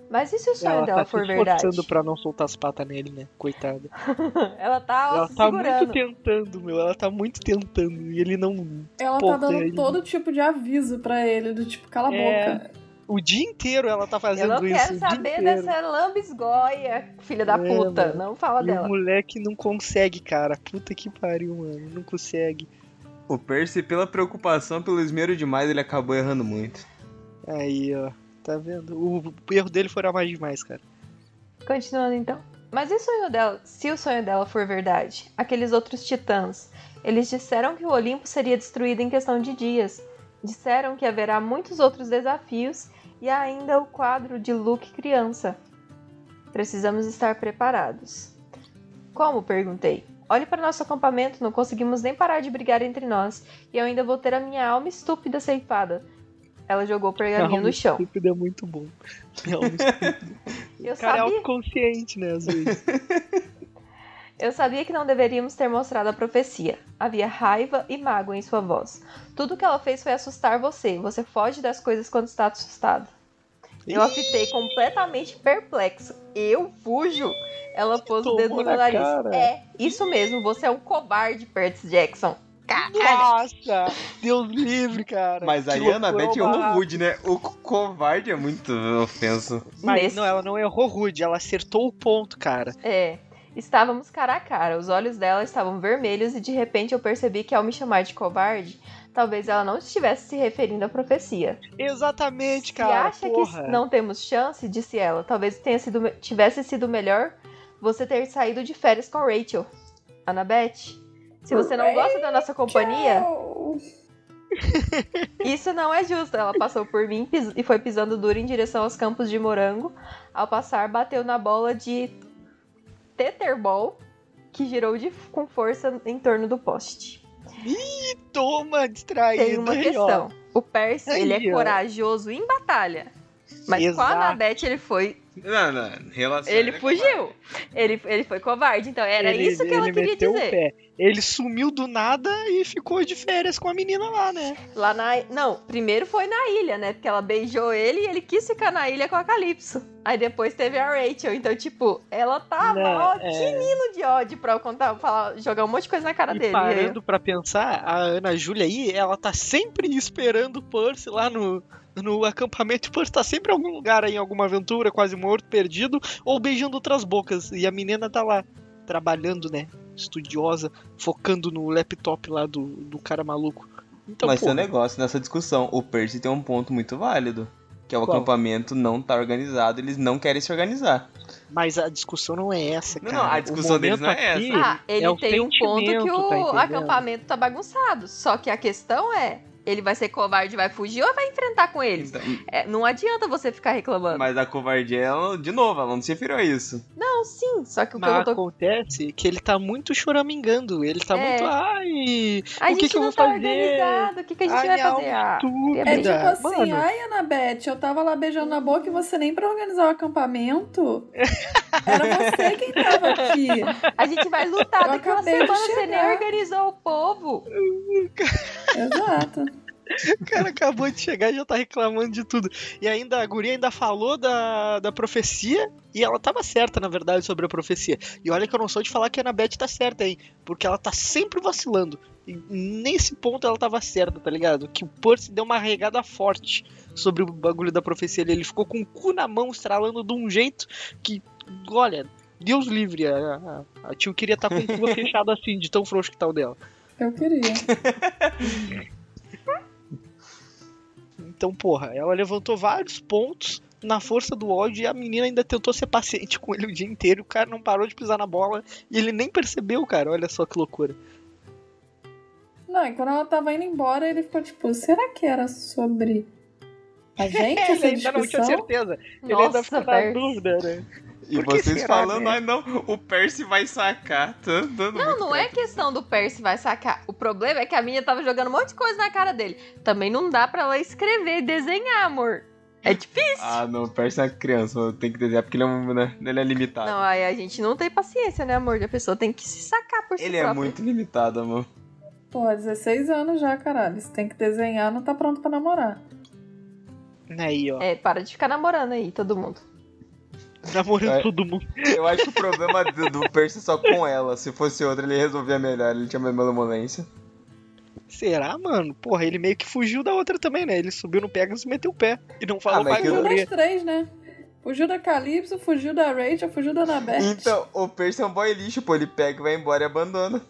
Mas e se o sonho ela dela tá for se verdade? esforçando pra não soltar as patas nele, né? Coitada. ela tá, ela se tá segurando. muito tentando, meu. Ela tá muito tentando. E ele não. Ela Pô, tá dando ele- todo tipo de aviso pra ele, do tipo, cala a É, boca. O dia inteiro ela tá Eu fazendo não isso. quero o dia saber dessa lambisgoia, filha da É, puta. mano. Não fala E o dela. moleque não consegue, cara. Puta que pariu, mano. Não consegue. O Percy, pela preocupação, pelo esmero demais, ele acabou errando muito. Aí, ó. Tá vendo? O, o erro dele foi amar demais, cara. Continuando então. Mas e o sonho dela? Se o sonho dela for verdade, aqueles outros titãs, eles disseram que o Olimpo seria destruído em questão de dias. Disseram que haverá muitos outros desafios e ainda o quadro de Luke criança. Precisamos estar preparados. Como? perguntei. Olhe para nosso acampamento, não conseguimos nem parar de brigar entre nós, e eu ainda vou ter a minha alma estúpida ceifada. Ela jogou o pergaminho no chão. Estúpido é muito bom. Alma estúpida. Eu O cara é sabia... autoconsciente, né, às vezes. Eu sabia que não deveríamos ter mostrado a profecia. Havia raiva e mágoa em sua voz. Tudo que ela fez foi assustar você. Você foge das coisas quando está assustado. Eu a fitei completamente perplexo. Eu fujo? Ela pôs o dedo no meu na nariz. cara. É, isso mesmo. Você é um cobarde, Percy Jackson. Caralho. Nossa! Deus livre, cara. Mas Que aí a Annabeth errou rude, né? O co- covarde é muito ofenso. Mas Nesse- não, ela não errou rude, ela acertou o ponto, cara. É. Estávamos cara a cara. Os olhos dela estavam vermelhos e de repente eu percebi que ao me chamar de covarde, talvez ela não estivesse se referindo à profecia. Exatamente, Se cara. acha porra. que não temos chance, disse ela, talvez tenha sido, tivesse sido melhor você ter saído de férias com Rachel. Annabeth, se você não gosta da nossa companhia, isso não é justo. Ela passou por mim e foi pisando duro em direção aos campos de morango. Ao passar, bateu na bola de Tetherball, que girou de- com força em torno do poste. Toma, distraído. Tem uma ó. questão. O Percy, ele é ó. corajoso em batalha. Mas com Exato. a Annabeth, ele foi Não, não, relação. Ele fugiu. Ele, ele foi covarde, então era Ele- isso que ela queria meteu dizer. O pé. Ele sumiu do nada e ficou de férias com a menina lá, né? Lá na. Não, primeiro foi na ilha, né? Porque ela beijou ele e ele quis ficar na ilha com a Calypso. Aí depois teve a Rachel. Então, tipo, ela tava, Não, ó, é. tinindo de ódio pra eu contar, falar, jogar um monte de coisa na cara E dele. parando pra pensar, a Ana Júlia aí, ela tá sempre esperando o Percy lá no, no acampamento. O Percy tá sempre em algum lugar aí, em alguma aventura, quase morto, perdido, ou beijando outras bocas. E a menina tá lá, trabalhando, né? Estudiosa, focando no laptop lá do, do cara maluco. Então, Mas tem um porra, negócio nessa discussão. O Percy tem um ponto muito válido. Que é o Qual? acampamento não tá organizado, eles não querem se organizar. mas a discussão não é essa, Não, cara. não, a O discussão deles não é essa. Ah, ele É tem um ponto que sentimento, o tá acampamento tá bagunçado. Só que a questão é, ele vai ser covarde vai fugir ou vai enfrentar com eles? Então, É, não adianta você ficar reclamando. mas a covardia, ela, de novo, ela não se referiu a isso. Não, sim, só que o que tô... acontece que ele tá muito choramingando. Ele tá É. muito. Ai, A o gente que, que eu não vou tá fazer? organizado, o que, que a gente Ai, vai fazer? Ah. É tipo assim, Mano, ai, Anabete, eu tava lá beijando na boca e você nem pra organizar o acampamento. Era você quem tava aqui. a gente vai lutar Eu daqui uma semana, você nem organizou o povo. Exato. O cara acabou de chegar e já tá reclamando de tudo. E ainda a guria ainda falou da, da profecia e ela tava certa, na verdade, sobre a profecia. E olha que eu não sou de falar que a Annabeth tá certa, hein? Porque ela tá sempre vacilando. E nesse ponto ela tava certa, tá ligado? Que o Percy deu uma regada forte sobre o bagulho da profecia ali. Ele ficou com o cu na mão, estralando de um jeito que, olha, Deus livre. A, a, a tio queria estar com o cu fechado assim, de tão frouxo que tá o dela. Eu queria. Então, porra, ela levantou vários pontos na força do ódio e a menina ainda tentou ser paciente com ele o dia inteiro. O cara não parou de pisar na bola e ele nem percebeu, cara. Olha só que loucura. Não, e quando ela tava indo embora, ele ficou tipo, será que era sobre a gente ele ainda não tinha certeza. ele ainda Nossa, ficou na dúvida, né? E vocês será, falando, né? ai não, o Percy vai sacar. Tá dando Não, não é questão do Percy vai sacar. O problema é que a menina tava jogando um monte de coisa na cara dele. Também não dá pra ela escrever e desenhar, amor. É difícil. Ah, não, o Percy é uma criança, tem que desenhar porque ele é, um, né, ele é limitado. Não, aí a gente não tem paciência, né, amor? A pessoa tem que se sacar por si ele é muito limitado, amor. Pô, 16 anos já, caralho. Se tem que desenhar, não tá pronto pra namorar. Aí, ó. É, para de ficar namorando aí, todo mundo. Namorando É. todo mundo. Eu acho que o problema do, do Percy é só com ela. Se fosse outra, ele resolvia melhor, ele tinha mais malemolência. Será, mano? Porra, ele meio que fugiu da outra também, né? Ele subiu no Pegasus e meteu o pé. E não falou Ah, mais que Fugiu das três, né? Fugiu da Calypso, fugiu da Rachel, fugiu da Annabeth. Então, o Percy é um boy lixo, pô, ele pega, vai embora e abandona.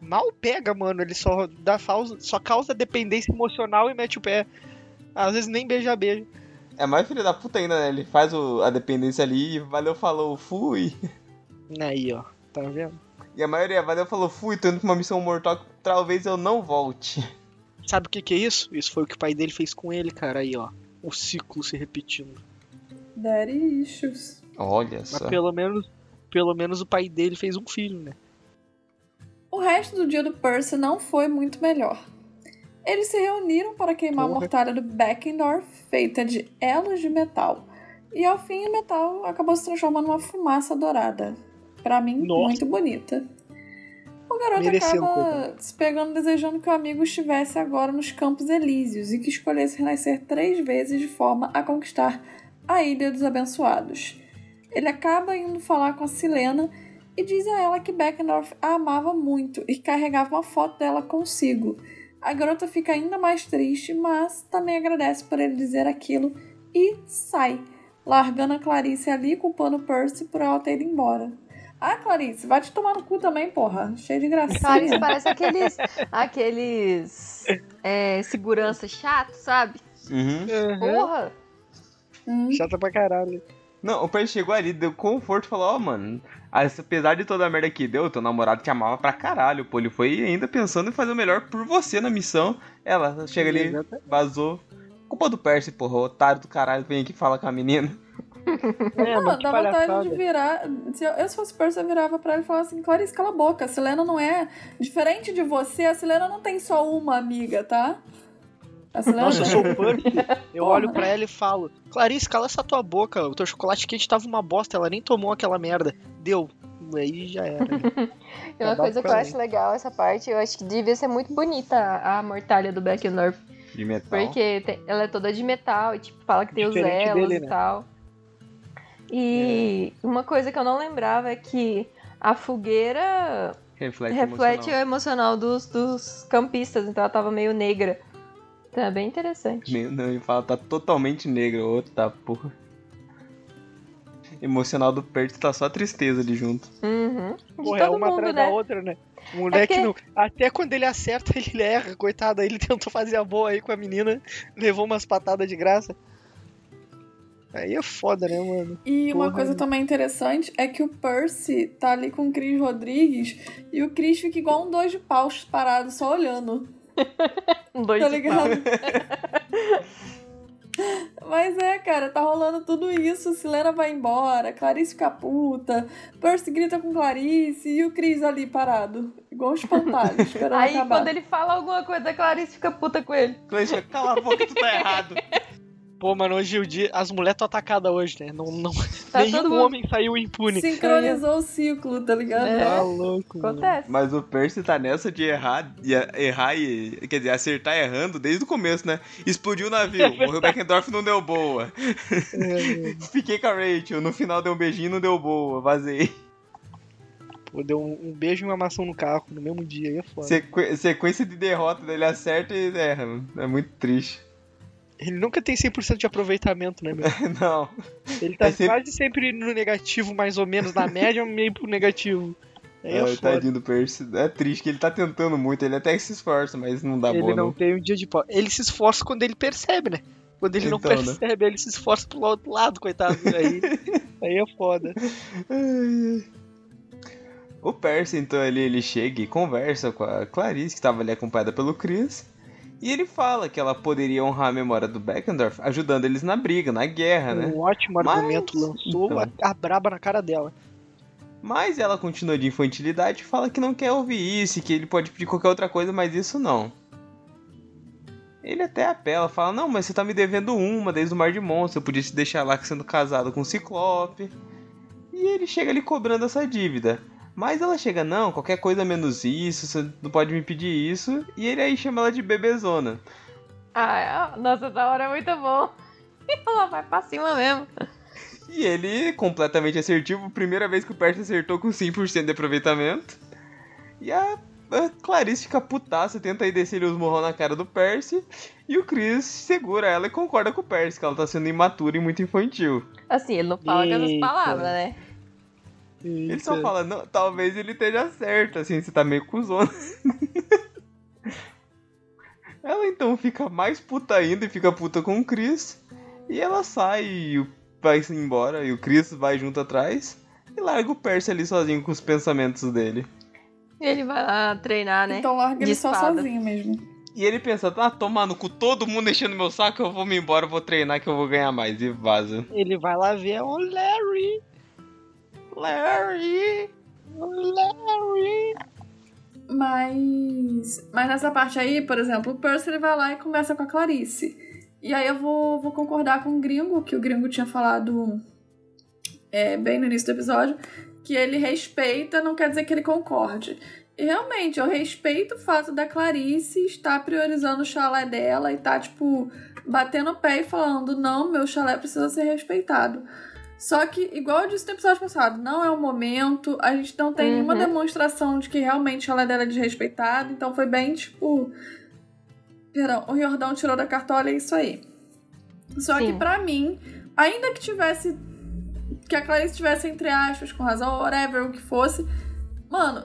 Mal pega, mano. Ele só dá causa, só causa dependência emocional e mete o pé. Às vezes nem beija beijo. É mais filho da puta ainda, né? Ele faz o- a dependência ali, valeu, falou, fui. Aí, ó. Tá vendo? E a maioria, valeu, falou, fui, tô indo pra uma missão mortal que talvez eu não volte. Sabe o que, que é isso? Isso foi o que o pai dele fez com ele, cara. Aí, ó. O ciclo se repetindo. Daddy issues. Olha Mas só. pelo menos, pelo menos o pai dele fez um filho, né? O resto do dia do Percy não foi muito melhor. Eles se reuniram para queimar a Porra. mortalha do Beckendorf, feita de elos de metal. E ao fim, o metal acabou se transformando numa fumaça dourada. Pra mim, Nossa. muito bonita. O garoto Mereceu, acaba se pegando desejando que o amigo estivesse agora nos Campos Elíseos e que escolhesse renascer três vezes de forma a conquistar a Ilha dos Abençoados. Ele acaba indo falar com a Silena e diz a ela que Beckendorf a amava muito e carregava uma foto dela consigo. A garota fica ainda mais triste, mas também agradece por ele dizer aquilo e sai, largando a Clarice ali culpando Percy por ela ter ido embora. Ah, Clarice, vai te tomar no cu também, porra. Cheio de Clarice gracinha. parece aqueles. aqueles. É, segurança chato, sabe? Uhum. Porra! Hum. Chata pra caralho. Não, o Percy chegou ali, deu conforto e falou, ó, mano, apesar de toda a merda que deu, teu namorado te amava pra caralho, pô. Ele foi ainda pensando em fazer o melhor por você na missão. Ela chega ali, vazou. Culpa do Percy, porra, o otário do caralho vem aqui falar com a menina. É, que dá vontade palhaçada. de virar. Se eu, eu, se fosse Percy, eu virava pra ele e falava assim: Clarice, cala a boca. A Silena não é. Diferente de você, a Silena não tem só uma amiga, tá? Silena Nossa, eu sou o Percy. Eu Porra. olho pra ela e falo: Clarice, cala essa tua boca. O teu chocolate quente tava uma bosta, ela nem tomou aquela merda. Deu. Aí já era. né? E uma Acabar coisa que eu acho legal essa parte, eu acho que devia ser muito bonita a mortalha do Beckendorf. De metal. Porque tem- ela é toda de metal e tipo, fala que tem os Diferente elos dele, e né? tal. E uma coisa que eu não lembrava é que a fogueira Reflete, reflete o emocional. emocional dos, dos campistas, então ela tava meio negra. É bem interessante. Não, ele fala, tá totalmente negro. O outro tá, porra. Emocional do Perto tá só tristeza ali junto. Uhum. De Porra, é uma mundo, atrás né? da outra, né? O moleque, É que- não- até quando ele acerta, ele erra, coitado. Aí ele tentou fazer a boa aí com a menina, levou umas patadas de graça. Aí é foda, né, mano? E uma Porra. coisa também interessante é que o Percy tá ali com o Chris Rodrigues e o Chris fica igual um dois de paus parado, só olhando. Um dois Tá ligado? Mas é, cara, tá rolando tudo isso. Silena vai embora, Clarice fica puta, Percy grita com Clarice e o Chris ali parado, igual um espantalho, esperando Aí acabar. quando ele fala alguma coisa, a Clarice fica puta com ele. Cleiton, cala a boca, tu tá errado. Pô, mano, hoje o dia. As mulheres estão atacadas hoje, né? Não, não, Tá nenhum homem saiu impune. Sincronizou o ciclo, tá ligado? É. Tá louco, mano. Acontece. Mas o Percy tá nessa de errar, de errar e. Quer dizer, acertar errando desde o começo, né? Explodiu o navio, morreu Beckendorf não deu boa. É, Fiquei com a Rachel, no final deu um beijinho não deu boa, vazei. Pô, deu um, um beijo e uma maçã no carro no mesmo dia, aí é foda. Sequ- sequência de derrota dele acerta e erra, mano. É muito triste. Ele nunca tem 100% de aproveitamento, né, meu? Não. Ele tá É sempre- quase sempre no negativo, mais ou menos, na média, meio pro negativo. Aí é foda. tadinho do Percy. É triste que ele tá tentando muito, ele até que se esforça, mas não dá Ele boa, não não. tem um dia de pau. Ele se esforça quando ele percebe, né? Quando ele não Então, né? percebe, ele se esforça pro outro lado, coitado. Aí, aí é foda. O Percy, então, ele, ele chega e conversa com a Clarice, que estava ali acompanhada pelo Chris. E ele fala que ela poderia honrar a memória do Beckendorf, ajudando eles na briga, na guerra, né? Um ótimo Mas, argumento lançou então. a, braba na cara dela. Mas ela continua de infantilidade e fala que não quer ouvir isso, e que ele pode pedir qualquer outra coisa, mas isso não. Ele até apela, fala, não, mas você tá me devendo uma desde o Mar de Monstros, eu podia te deixar lá sendo casado com o Ciclope. E ele chega ali cobrando essa dívida. Mas ela chega, não, qualquer coisa menos isso, você não pode me pedir isso. E ele aí chama ela de bebezona. Ah, nossa, essa hora é muito bom. Ela vai pra cima mesmo. E ele, completamente assertivo, primeira vez que o Percy acertou com 100% de aproveitamento. E a, a Clarice fica putaça, tenta aí descer os morrão na cara do Percy. E o Chris segura ela e concorda com o Percy, que ela tá sendo imatura e muito infantil. Assim, ele não fala com essas palavras, né? Ele só fala, não, talvez ele esteja certo, assim, você tá meio cuzona. ela então fica mais puta ainda e fica puta com o Chris. E ela sai e vai embora, e o Chris vai junto atrás. E larga o Percy ali sozinho com os pensamentos dele. Ele vai lá treinar, né? Então larga ele só sozinho mesmo. E ele pensa, ah, tomar no cu, todo mundo enchendo meu saco, eu vou me embora, eu vou treinar que eu vou ganhar mais. E vaza. Ele vai lá ver o Larry. Larry. Larry. Mas. Mas nessa parte aí, por exemplo, o Percy ele vai lá e conversa com a Clarice. E aí eu vou, vou concordar com o gringo, que o gringo tinha falado é, bem no início do episódio, que ele respeita, não quer dizer que ele concorde. E realmente, eu respeito o fato da Clarice estar priorizando o chalé dela e tá, tipo, batendo o pé e falando: não, meu chalé precisa ser respeitado. Só que, igual eu disse no episódio passado, não é o momento, a gente não tem nenhuma Uhum. demonstração de que realmente dela é desrespeitado, então foi bem, tipo. Perdão, o Jordão tirou da cartola, é isso aí. Só que Sim. pra mim, ainda que tivesse. Que a Clarice tivesse, entre aspas, com razão, whatever, o que fosse. Mano,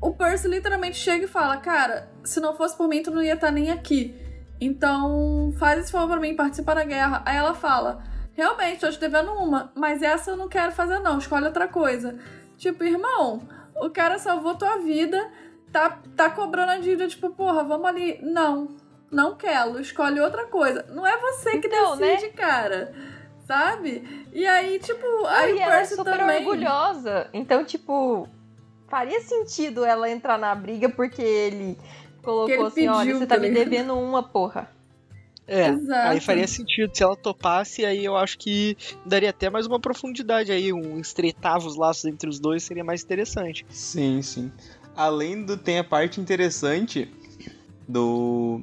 o Percy literalmente chega e fala: Cara, se não fosse por mim, tu não ia estar nem aqui. Então, faz esse favor pra mim, participa da guerra. Aí ela fala: Realmente, tô te devendo uma, mas essa eu não quero fazer, não. Escolhe outra coisa. Tipo, irmão, o cara salvou tua vida, tá, tá cobrando a dívida, tipo, porra, vamos ali. Não, não quero, escolhe outra coisa. Não é você que Então, decide, cara. Sabe? E aí, tipo, aí o ela é Percy super também. orgulhosa. Então, tipo, faria sentido ela entrar na briga porque ele colocou Que ele assim, olha, pediu, você tá me devendo uma, porra. É, Exato. aí faria sentido se ela topasse, aí eu acho que daria até mais uma profundidade aí, um estreitava os laços entre os dois, seria mais interessante. Sim, sim. Além do. Tem a parte interessante do.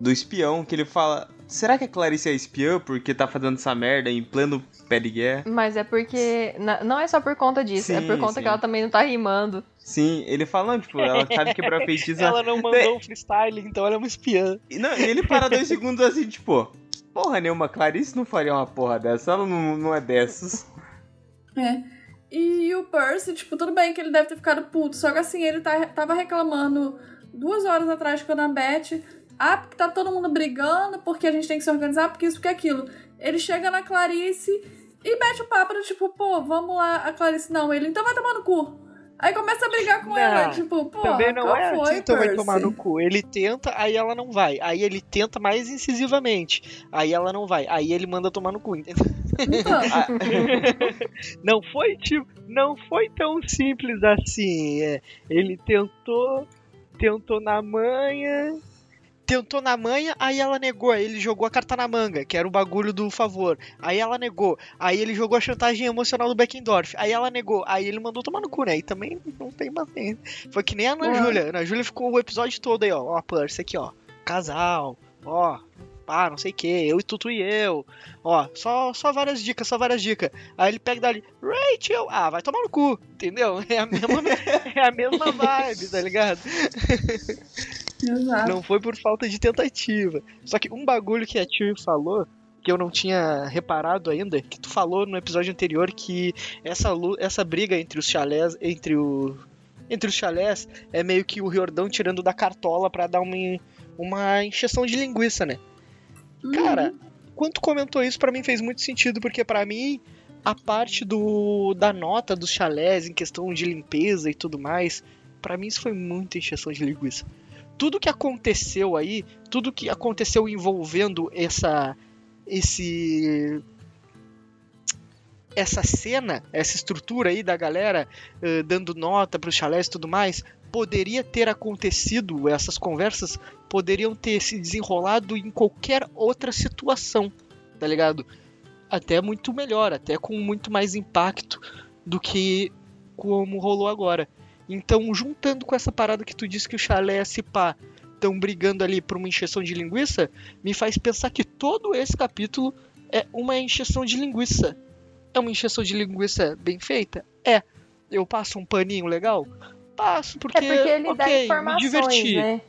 Do espião, que ele fala. Será que a Clarice é espiã porque tá fazendo essa merda em pleno Peliguer. Mas é porque. na- Não é só por conta disso, é Sim, por conta sim. que ela também não tá rimando. Sim, ele fala, não, tipo, ela sabe quebrar feitiço. Ela não mandou o freestyle, então ela é uma espiã. E, não, e ele para dois segundos assim, tipo, porra nenhuma, Clarice não faria uma porra dessa, ela não, não é dessas. É. E o Percy, tipo, tudo bem que ele deve ter ficado puto, só que assim, ele tá, tava reclamando duas horas atrás com a Annabeth. Ah, porque tá todo mundo brigando, porque a gente tem que se organizar, porque isso, porque aquilo. Ele chega na Clarice e mete o papo tipo, pô, vamos lá, a Clarice, não, ele, então vai tomar no cu. Aí começa a brigar com Não, ela, tipo, pô, Também não qual é foi, então vai Percy? tomar no cu. Ele tenta, aí ela não vai. Aí ele tenta mais incisivamente. Aí ela não vai. Aí ele manda tomar no cu, entendeu? Então, Não foi tipo, não foi tão simples assim. É, ele tentou, tentou na manha, tentou na manha, aí ela negou, aí ele jogou a carta na manga, que era o bagulho do favor. Aí ela negou, aí ele jogou a chantagem emocional do Beckendorf, aí ela negou, aí ele mandou tomar no cu, né? E também não tem paciência. Foi que nem a Ana Ué. Júlia. Ana Júlia ficou o episódio todo aí, ó. Ó, Percy aqui, ó. Casal, ó. Pá, não sei o que, eu e Tutu e eu. Ó, só, só várias dicas, só várias dicas. Aí ele pega dali, Rachel! Ah, vai tomar no cu, entendeu? É a mesma, é a mesma vibe, tá ligado? exato. Não foi por falta de tentativa. Só que um bagulho que a Tio falou, que eu não tinha reparado ainda, que tu falou no episódio anterior que essa, essa briga entre os chalés, entre o. Entre os chalés, é meio que o Riordão tirando da cartola pra dar uma, uma encheção de linguiça, né? Cara, quando tu comentou isso, pra mim fez muito sentido, porque pra mim a parte do da nota dos chalés em questão de limpeza e tudo mais, pra mim isso foi muita encheção de linguiça. Tudo que aconteceu aí, tudo que aconteceu envolvendo essa esse essa cena, essa estrutura aí da galera eh, dando nota pros chalés e tudo mais, poderia ter acontecido, essas conversas poderiam ter se desenrolado em qualquer outra situação, tá ligado? Até muito melhor, até com muito mais impacto do que como rolou agora. Então, juntando com essa parada que tu disse que o chalé e a Cipá estão brigando ali por uma encheção de linguiça, me faz pensar que todo esse capítulo é uma encheção de linguiça. É uma encheção de linguiça bem feita? É. Eu passo um paninho legal? Passo, porque, é porque ele dá ok, me informações, diverti. né?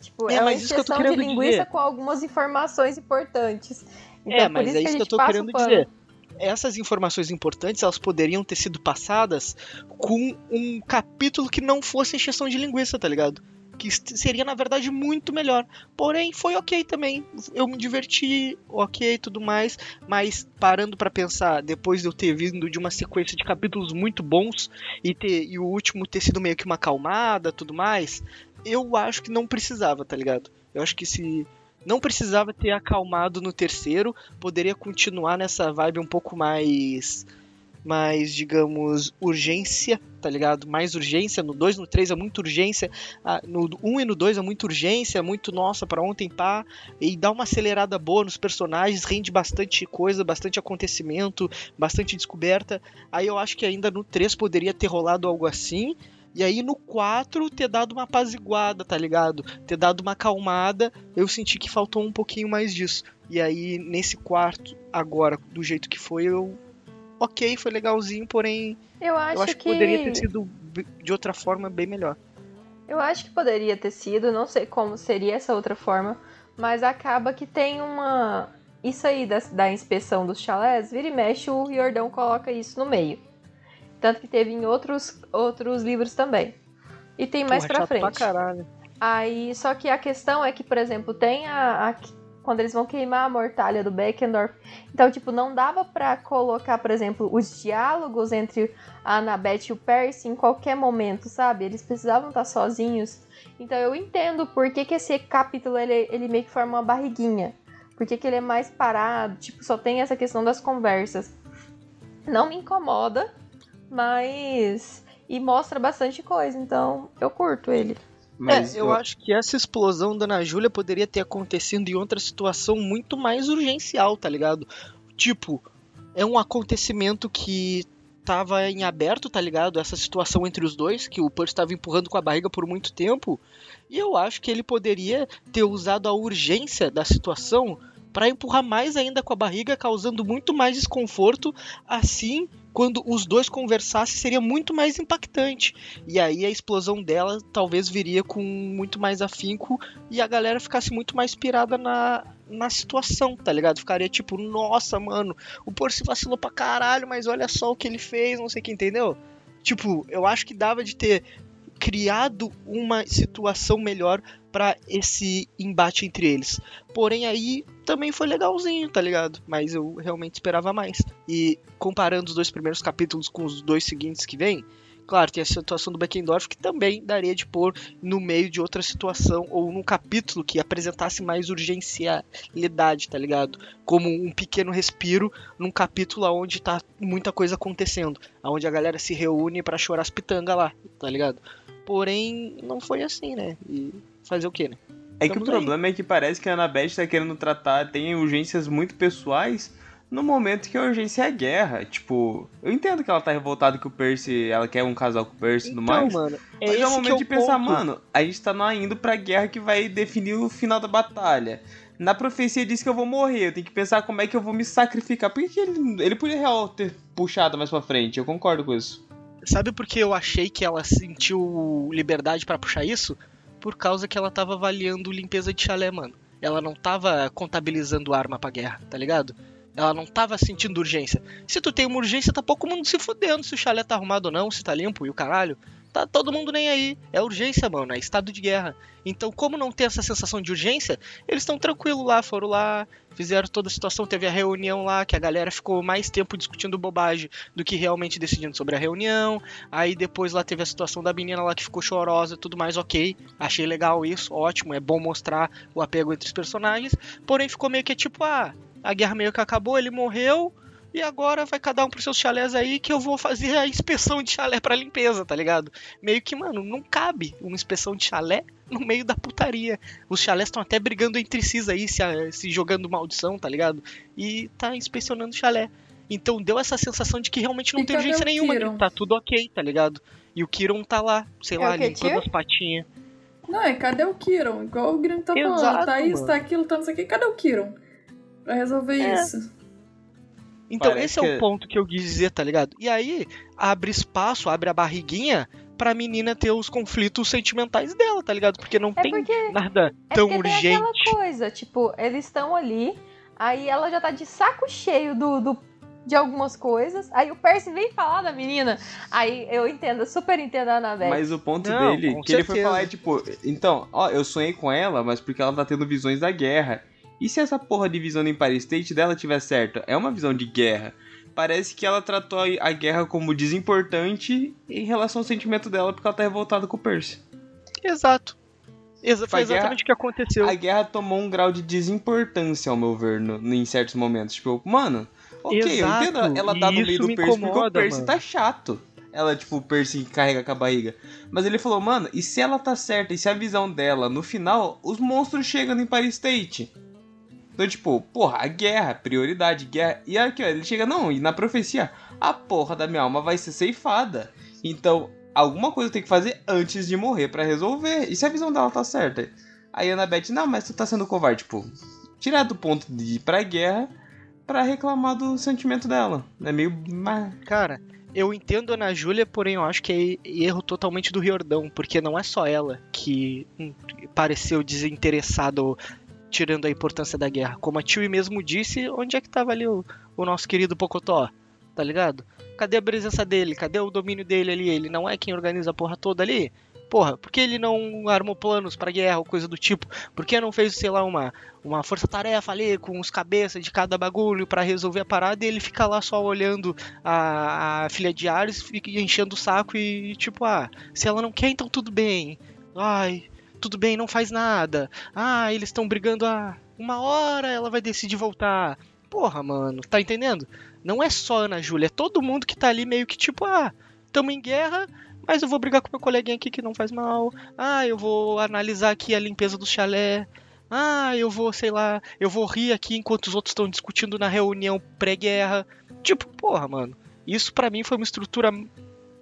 Tipo, É, é, uma mas isso que eu tô injeção de linguiça dizer. com algumas informações importantes. Então, é, mas é isso que eu tô querendo dizer. Essas informações importantes, elas poderiam ter sido passadas com um capítulo que não fosse encheção de linguiça, tá ligado? Que seria, na verdade, muito melhor. Porém, foi ok também. Eu me diverti, ok, tudo mais. Mas parando pra pensar, depois de eu ter vindo de uma sequência de capítulos muito bons e, ter, e o último ter sido meio que uma acalmada, tudo mais, eu acho que não precisava, tá ligado? Eu acho que se não precisava ter acalmado no terceiro, poderia continuar nessa vibe um pouco mais mais, digamos, urgência, tá ligado? Mais urgência. No 2, no 3 é muita urgência. No 1 um e no 2 é muita urgência, é muito nossa para ontem pá. E dá uma acelerada boa nos personagens, rende bastante coisa, bastante acontecimento, bastante descoberta. Aí eu acho que ainda no 3 poderia ter rolado algo assim. E aí no 4 ter dado uma apaziguada, tá ligado? Ter dado uma acalmada. Eu senti que faltou um pouquinho mais disso. E aí nesse quarto, agora, do jeito que foi, eu. Ok, foi legalzinho, porém Eu acho, eu acho que, poderia ter sido de outra forma bem melhor. Eu acho que poderia ter sido, não sei como seria essa outra forma, mas acaba que tem uma. Isso aí da, da inspeção dos chalés, vira e mexe, o Riordão coloca isso no meio. Tanto que teve em outros, outros livros também. E tem mais Porra, pra frente. caralho. Aí, só que a questão é que, por exemplo, tem a, a- quando eles vão queimar a mortalha do Beckendorf. Então, tipo, não dava pra colocar, por exemplo, os diálogos entre a Annabeth e o Percy em qualquer momento, sabe? Eles precisavam estar sozinhos. Então, eu entendo por que, que esse capítulo ele, ele meio que forma uma barriguinha. Por que, que ele é mais parado, tipo, só tem essa questão das conversas. Não me incomoda, mas. E mostra bastante coisa, então eu curto ele. Mas é, eu acho que essa explosão da Ana Júlia poderia ter acontecido em outra situação muito mais urgencial, tá ligado? Tipo, é um acontecimento que tava em aberto, tá ligado? Essa situação entre os dois, que o Percy estava empurrando com a barriga por muito tempo. E eu acho que ele poderia ter usado a urgência da situação para empurrar mais ainda com a barriga, causando muito mais desconforto. Assim, quando os dois conversassem, seria muito mais impactante. E aí a explosão dela talvez viria com muito mais afinco e a galera ficasse muito mais pirada na, na situação, tá ligado? Ficaria tipo, nossa, mano, o Percy vacilou pra caralho, mas olha só o que ele fez, não sei o que, entendeu? Tipo, eu acho que dava de ter criado uma situação melhor para esse embate entre eles. Porém, aí também foi legalzinho, tá ligado? Mas eu realmente esperava mais. E comparando os dois primeiros capítulos com os dois seguintes que vem, claro, tem a situação do Beckendorf que também daria de pôr no meio de outra situação ou num capítulo que apresentasse mais urgencialidade, tá ligado? Como um pequeno respiro num capítulo onde tá muita coisa acontecendo, onde a galera se reúne para chorar as pitangas lá, tá ligado? Porém, não foi assim, né? E fazer o quê, né? É que o problema aí. é que parece que a Annabeth tá querendo tratar, tem urgências muito pessoais no momento que a urgência é a guerra. Tipo, eu entendo que ela tá revoltada que o Percy, ela quer um casal com o Percy e então, tudo mais. Mano, é mas é o momento é o de pensar, ponto. mano, a gente tá indo pra guerra que vai definir o final da batalha. Na profecia diz que eu vou morrer, eu tenho que pensar como é que eu vou me sacrificar. Por que, que ele, ele podia real ter puxado mais pra frente? Eu concordo com isso. Sabe por que eu achei que ela sentiu liberdade para puxar isso? por causa que ela tava avaliando limpeza de chalé, mano. Ela não tava contabilizando arma pra guerra, tá ligado? Ela não tava sentindo urgência. Se tu tem uma urgência, tá pouco mundo se fudendo se o chalé tá arrumado ou não, se tá limpo e o caralho. Tá todo mundo nem aí. É urgência, mano. É estado de guerra. Então, como não tem essa sensação de urgência, eles estão tranquilos lá. Foram lá, fizeram toda a situação. Teve a reunião lá, que a galera ficou mais tempo discutindo bobagem do que realmente decidindo sobre a reunião. Aí depois lá teve a situação da menina lá que ficou chorosa tudo mais. Ok. Achei legal isso. Ótimo. É bom mostrar o apego entre os personagens. Porém, ficou meio que tipo, ah, a guerra meio que acabou, ele morreu e agora vai cada um pros seus chalés aí que eu vou fazer a inspeção de chalé para limpeza, tá ligado? Meio que, mano, não cabe uma inspeção de chalé no meio da putaria. Os chalés estão até brigando entre si aí, se, se jogando maldição, tá ligado? E tá inspecionando chalé. Então deu essa sensação de que realmente não e tem urgência nenhuma, que tá tudo ok, tá ligado? E o Kiron tá lá, sei é lá, limpando as patinhas. Não, é cadê o Kiron? Igual o Green tá Exato, falando, tá isso, tá aquilo, tá não sei o que, cadê o Kiron? Pra resolver é. isso. Então, Parece esse é que... o ponto que eu quis dizer, tá ligado? E aí, abre espaço, abre a barriguinha pra menina ter os conflitos sentimentais dela, tá ligado? Porque não é tem porque... nada é tão urgente. Tem aquela coisa, tipo, eles estão ali, aí ela já tá de saco cheio do, do de algumas coisas. Aí o Percy vem falar da menina. Aí eu entendo, super entendo a Annabelle. Mas o ponto não, dele, que certeza. ele foi falar é tipo, então, ó, eu sonhei com ela, mas porque ela tá tendo visões da guerra. E se essa porra de visão do Empire State dela tiver certa? É uma visão de guerra. Parece que ela tratou a guerra como desimportante em relação ao sentimento dela porque ela tá revoltada com o Percy. Exato. Exa foi exatamente o que aconteceu. A guerra tomou um grau de desimportância, ao meu ver, no, em certos momentos. Tipo, mano, ok, Exato. eu entendo ela tá no meio do Percy incomoda, porque o Percy mano. tá chato. Ela, tipo, o Percy carrega com a barriga. Mas ele falou, mano, e se ela tá certa, e se a visão dela, no final, os monstros chegam no Empire State? Então, tipo, porra, a guerra, prioridade, guerra. E aqui, ó, ele chega, não, e na profecia, a porra da minha alma vai ser ceifada. Então, alguma coisa tem que fazer antes de morrer para resolver. E se a visão dela tá certa? Aí a Annabeth, não, mas tu tá sendo covarde, tipo, tirar do ponto de ir pra guerra para reclamar do sentimento dela. É meio. Cara, eu entendo a Ana Júlia, porém eu acho que é erro totalmente do Riordão, porque não é só ela que hum, pareceu desinteressada tirando a importância da guerra. Como a Tio mesmo disse, onde é que tava ali o, o nosso querido Pocotó? Tá ligado? Cadê a presença dele? Cadê o domínio dele ali? Ele não é quem organiza a porra toda ali? Porra, por que ele não armou planos para guerra ou coisa do tipo? Por que não fez, sei lá, uma, uma força-tarefa ali com os cabeças de cada bagulho para resolver a parada e ele fica lá só olhando a, a filha de Ares e enchendo o saco e tipo, ah, se ela não quer, então tudo bem. Ai, tudo bem, não faz nada. Ah, eles estão brigando há uma hora, ela vai decidir voltar. Porra, mano, tá entendendo? Não é só Ana Júlia, é todo mundo que tá ali meio que tipo, ah, tamo em guerra, mas eu vou brigar com meu coleguinha aqui que não faz mal. Ah, eu vou analisar aqui a limpeza do chalé. Ah, eu vou, sei lá, eu vou rir aqui enquanto os outros estão discutindo na reunião pré-guerra. Tipo, porra, mano. Isso para mim foi uma estrutura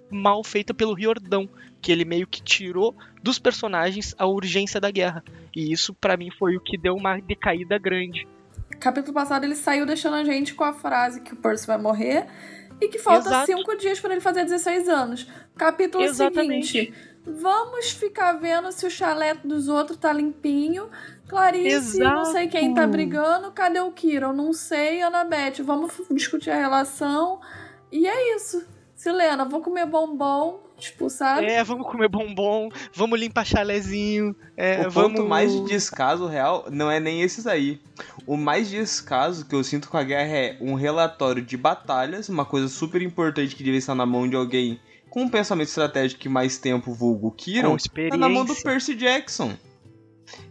mal feita pelo Riordão, que ele meio que tirou dos personagens a urgência da guerra. E isso para mim foi o que deu uma decaída grande. capítulo passado ele saiu deixando a gente com a frase que o Percy vai morrer e que falta Exato. cinco dias para ele fazer 16 anos. Capítulo Exatamente. seguinte. Vamos ficar vendo se o chalé dos outros tá limpinho. Clarice, não sei quem tá Exato. brigando. Cadê o Kiron? Não sei, Anabete. Vamos discutir a relação. E é isso. Silena, vou comer bombom. Tipo, sabe? É, vamos comer bombom, vamos limpar chalézinho. É, o vamos... ponto mais de descaso real não é nem esses aí. O mais descaso que eu sinto com a guerra é um relatório de batalhas, uma coisa super importante que deve estar na mão de alguém com um pensamento estratégico que mais tempo vulgo Kiron, tá na mão do Percy Jackson.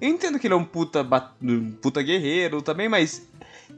Eu entendo que ele é um puta, um puta guerreiro também, mas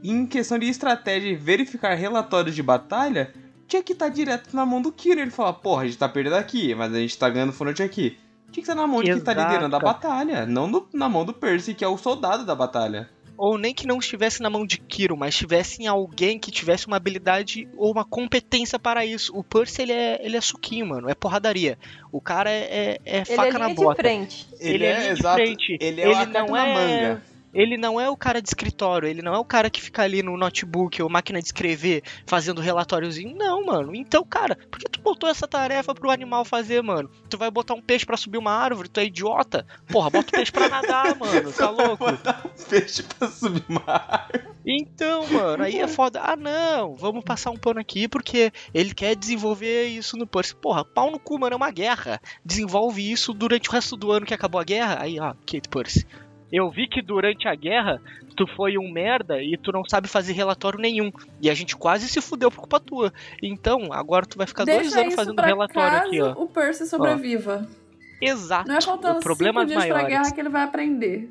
em questão de estratégia e verificar relatórios de batalha, tinha que estar direto na mão do Kiron. Ele fala, porra, a gente tá perdendo aqui, mas a gente tá ganhando front aqui. Tinha que estar na mão de quem tá Exato. liderando a batalha, não no- na mão do Percy, que é o soldado da batalha. Ou nem que não estivesse na mão de Kiro, mas estivesse em alguém que tivesse uma habilidade ou uma competência para isso. O Percy, ele é, ele é suquinho, mano. É porradaria. O cara é, é, é Ele faca é na linha de bota. frente. Ele é linha de frente. Ele é Ele não na é- manga. Ele não é o cara de escritório, ele não é o cara que fica ali no notebook ou máquina de escrever fazendo relatóriozinho. Não, mano. Então, cara, por que tu botou essa tarefa pro animal fazer, mano? Tu vai botar um peixe pra subir uma árvore? Tu é idiota? Porra, bota o peixe pra nadar, mano. Tá louco? Botar um peixe pra subir mar. Então, mano, aí é foda. Ah, não, vamos passar um pano aqui porque ele quer desenvolver isso no Percy. Porra, pau no cu, mano, é uma guerra. Desenvolve isso durante o resto do ano que acabou a guerra. Aí, ó, Kate Percy. Eu vi que durante a guerra tu foi um merda e tu não sabe fazer relatório nenhum. E a gente quase se fudeu por culpa tua. Então, agora tu vai ficar dois Deixa anos isso fazendo pra relatório caso aqui, ó. o Percy sobreviva. Exato. Não é faltando o problema cinco dias pra maiores. guerra que ele vai aprender.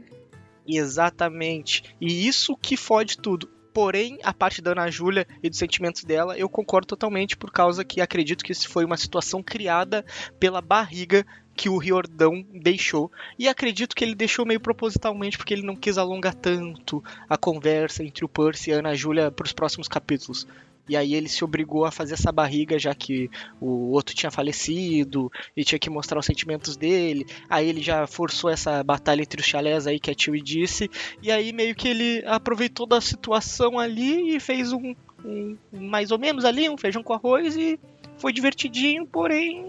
Exatamente. E isso que fode tudo. Porém, a parte da Ana Júlia e dos sentimentos dela, eu concordo totalmente, por causa que acredito que isso foi uma situação criada pela barriga que o Riordão deixou. E acredito que ele deixou meio propositalmente, porque ele não quis alongar tanto a conversa entre o Percy e a Ana Júlia para os próximos capítulos. E aí ele se obrigou a fazer essa barriga, já que o outro tinha falecido e tinha que mostrar os sentimentos dele. Aí ele já forçou essa batalha entre os chalés aí que a Tio disse. E aí meio que ele aproveitou da situação ali e fez um, um- mais ou menos ali, um feijão com arroz e foi divertidinho, porém,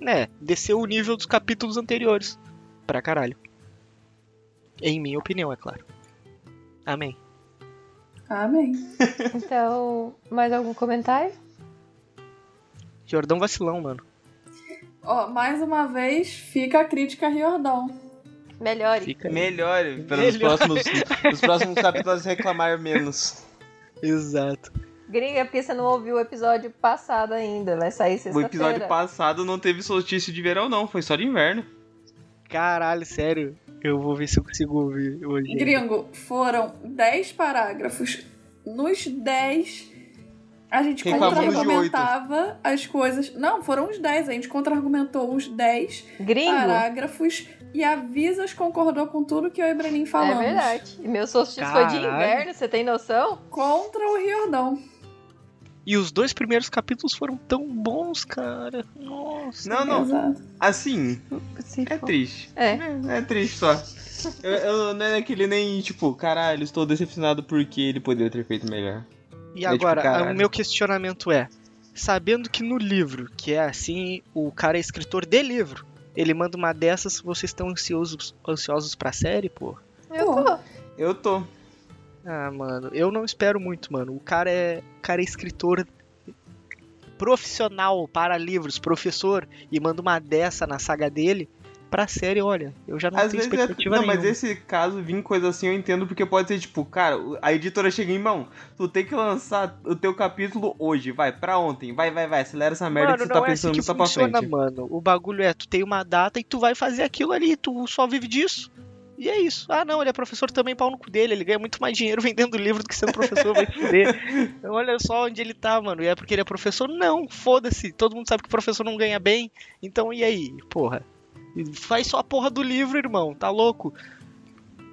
né, desceu o nível dos capítulos anteriores. Pra caralho. Em minha opinião, é claro. Amém. Amém. Então, mais algum comentário? Jordão vacilão, mano. Ó, mais uma vez, fica a crítica a Riordão. Melhore. Fica. Melhore, para nos Melhor. próximos, nos próximos capítulos reclamar menos. Exato. Gringa, é porque você não ouviu o episódio passado ainda. Vai sair O sexta-feira. episódio passado não teve solstício de verão, não, foi só de inverno. Caralho, sério. Eu vou ver se eu consigo ouvir hoje. Gringo, foram 10 parágrafos. Nos 10, a gente contra-argumentava as coisas. Não, foram os 10. A gente contra-argumentou os 10 Gringo? parágrafos e a Visas concordou com tudo que eu e Brenin É falamos. verdade. E meu solstício foi de inverno, você tem noção? Contra o Riordão. E os dois primeiros capítulos foram tão bons, cara. Nossa. Não, não, Exato. assim, é triste. É. É, é triste só. Eu, eu- não é aquele nem, tipo, caralho, estou decepcionado porque ele poderia ter feito melhor. E É, tipo, agora, caralho. o meu questionamento é: sabendo que no livro, que é assim, o cara é escritor de livro, ele manda uma dessas, vocês estão ansiosos, ansiosos pra série, pô? Eu tô. Eu tô. Ah, mano, eu não espero muito, mano. O cara é, o cara é escritor profissional para livros, professor, e manda uma dessa na saga dele. Pra série, olha, eu já não Às tenho vezes é, expectativa não, nenhuma. mas esse caso, vir coisa assim, eu entendo porque pode ser tipo, cara, a editora chega em mão, tu tem que lançar o teu capítulo hoje, vai, pra ontem, vai, vai, vai, acelera essa merda Mano, que você não tá é assim pensando que nisso pra funciona, frente. mano. O bagulho é, tu tem uma data e tu vai fazer aquilo ali, tu só vive disso. E é isso. Ah, não, ele é professor também, pau no cu dele. Ele ganha muito mais dinheiro vendendo livro do que sendo professor, vai se fuder. Então, olha só onde ele tá, mano. E é porque ele é professor? Não, foda-se. Todo mundo sabe que professor não ganha bem. Então, e aí? Porra. Faz só a porra do livro, irmão. Tá louco?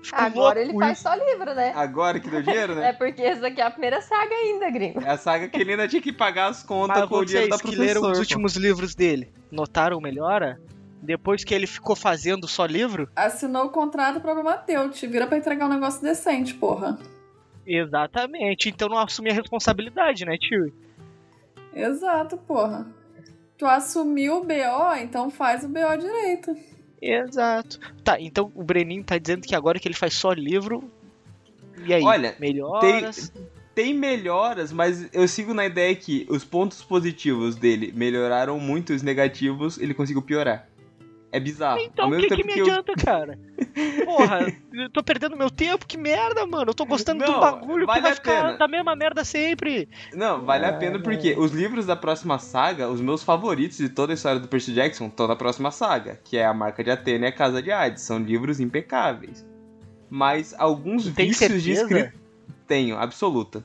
Fico Agora louco ele faz isso. só livro, né? Agora que deu dinheiro, É né? porque essa daqui é a primeira saga ainda, gringo. É a saga que ele ainda tinha que pagar as contas Mas com o dinheiro da vocês que professora. leram os últimos livros dele, notaram melhora? Depois que ele ficou fazendo só livro? Assinou o contrato, teu. Te vira pra entregar um negócio decente, porra. Exatamente. Então não assumir a responsabilidade, né, tio? Exato, porra. Tu assumiu o BO, então faz o BO direito. Exato. Tá, então o Breninho tá dizendo que agora que ele faz só livro. E aí? Olha, melhoras? Tem melhoras, mas eu sigo na ideia que os pontos positivos dele melhoraram muito, os negativos ele conseguiu piorar. É bizarro. Então o que, que me que eu- adianta, cara? Porra, eu tô perdendo meu tempo, que merda, mano. Eu tô gostando do Não, bagulho vale que vai a ficar pena. da mesma merda sempre. Não, vale a pena porque os livros da próxima saga, os meus favoritos de toda a história do Percy Jackson, estão na próxima saga, que é a Marca de Atena e a Casa de Hades. São livros impecáveis. Mas alguns Tem vícios de certeza? escrita. Tenho, absoluta.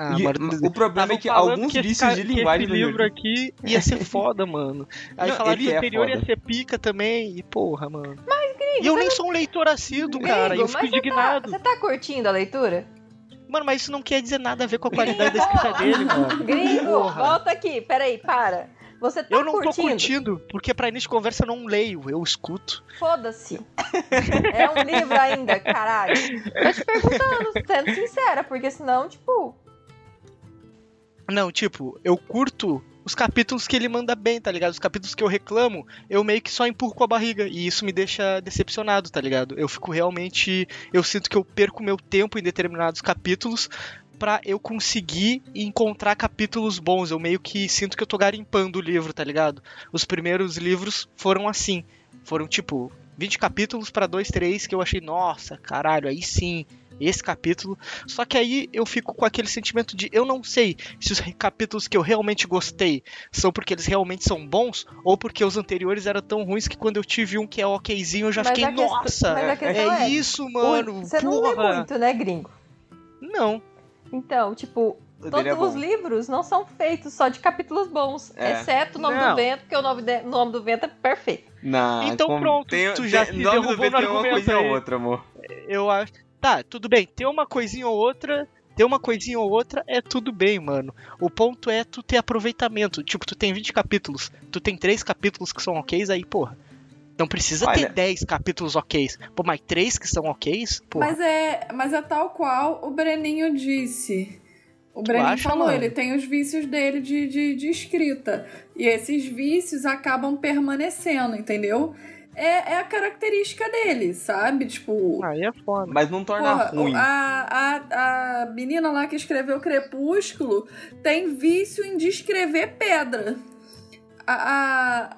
Ah, E mano, o problema é que alguns que esse vícios de linguagem esse livro aqui ia ser foda, mano. Aí Não, falaram ele que o é anterior ia foda. ser pica também. E porra, mano. Mas, E eu nem sou um leitor assíduo, cara. E Gringo, eu fico mas você tá, indignado. você tá curtindo a leitura? Mano, mas isso não quer dizer nada a ver com a qualidade da escrita dele, mano. Gringo, Porra. volta aqui, peraí, para. Você tá Eu não tô curtindo? curtindo, porque pra início de conversa eu não leio, eu escuto. Foda-se. É um livro ainda, caralho. Tô te perguntando, sendo sincera, porque senão, tipo, Não, tipo, eu curto os capítulos que ele manda bem, tá ligado? Os capítulos que eu reclamo, eu meio que só empurro com a barriga. E isso me deixa decepcionado, tá ligado? Eu fico realmente. Eu sinto que eu perco meu tempo em determinados capítulos pra eu conseguir encontrar capítulos bons. Eu meio que sinto que eu tô garimpando o livro, tá ligado? Os primeiros livros foram assim. Foram tipo 20 capítulos pra 2, 3 que eu achei, nossa, caralho, aí sim, esse capítulo. Só que aí eu fico com aquele sentimento de eu não sei se os capítulos que eu realmente gostei são porque eles realmente são bons ou porque os anteriores eram tão ruins que quando eu tive um que é okzinho eu já Mas fiquei, nossa, questão é é, isso, mano. você não lê muito, né, gringo? Não. Então, tipo, O todos é os livros não são feitos só de capítulos bons. É. Exceto o nome Não. do vento, porque o nome, de- nome do vento é perfeito. Não, Então pronto, tu já se nome do derrubou VT no é uma argumento coisa aí. outra, amor. Eu acho. Tá, tudo bem. Ter uma coisinha ou outra. Ter uma coisinha ou outra é tudo bem, mano. O ponto é tu ter aproveitamento. Tipo, tu tem 20 capítulos. Tu tem 3 capítulos que são ok, aí, porra. Não precisa Olha- ter 10 capítulos ok. Pô, mas 3 que são ok? Porra. Mas é, mas é tal qual o Breninho disse. O Breninho acha, falou, mano? ele tem os vícios dele de, de, de escrita. E esses vícios acabam permanecendo, entendeu? É, é a característica dele, sabe? Tipo. Aí é foda. Mas não torna Porra, ruim. A, a, a menina lá que escreveu Crepúsculo tem vício em descrever pedra. A.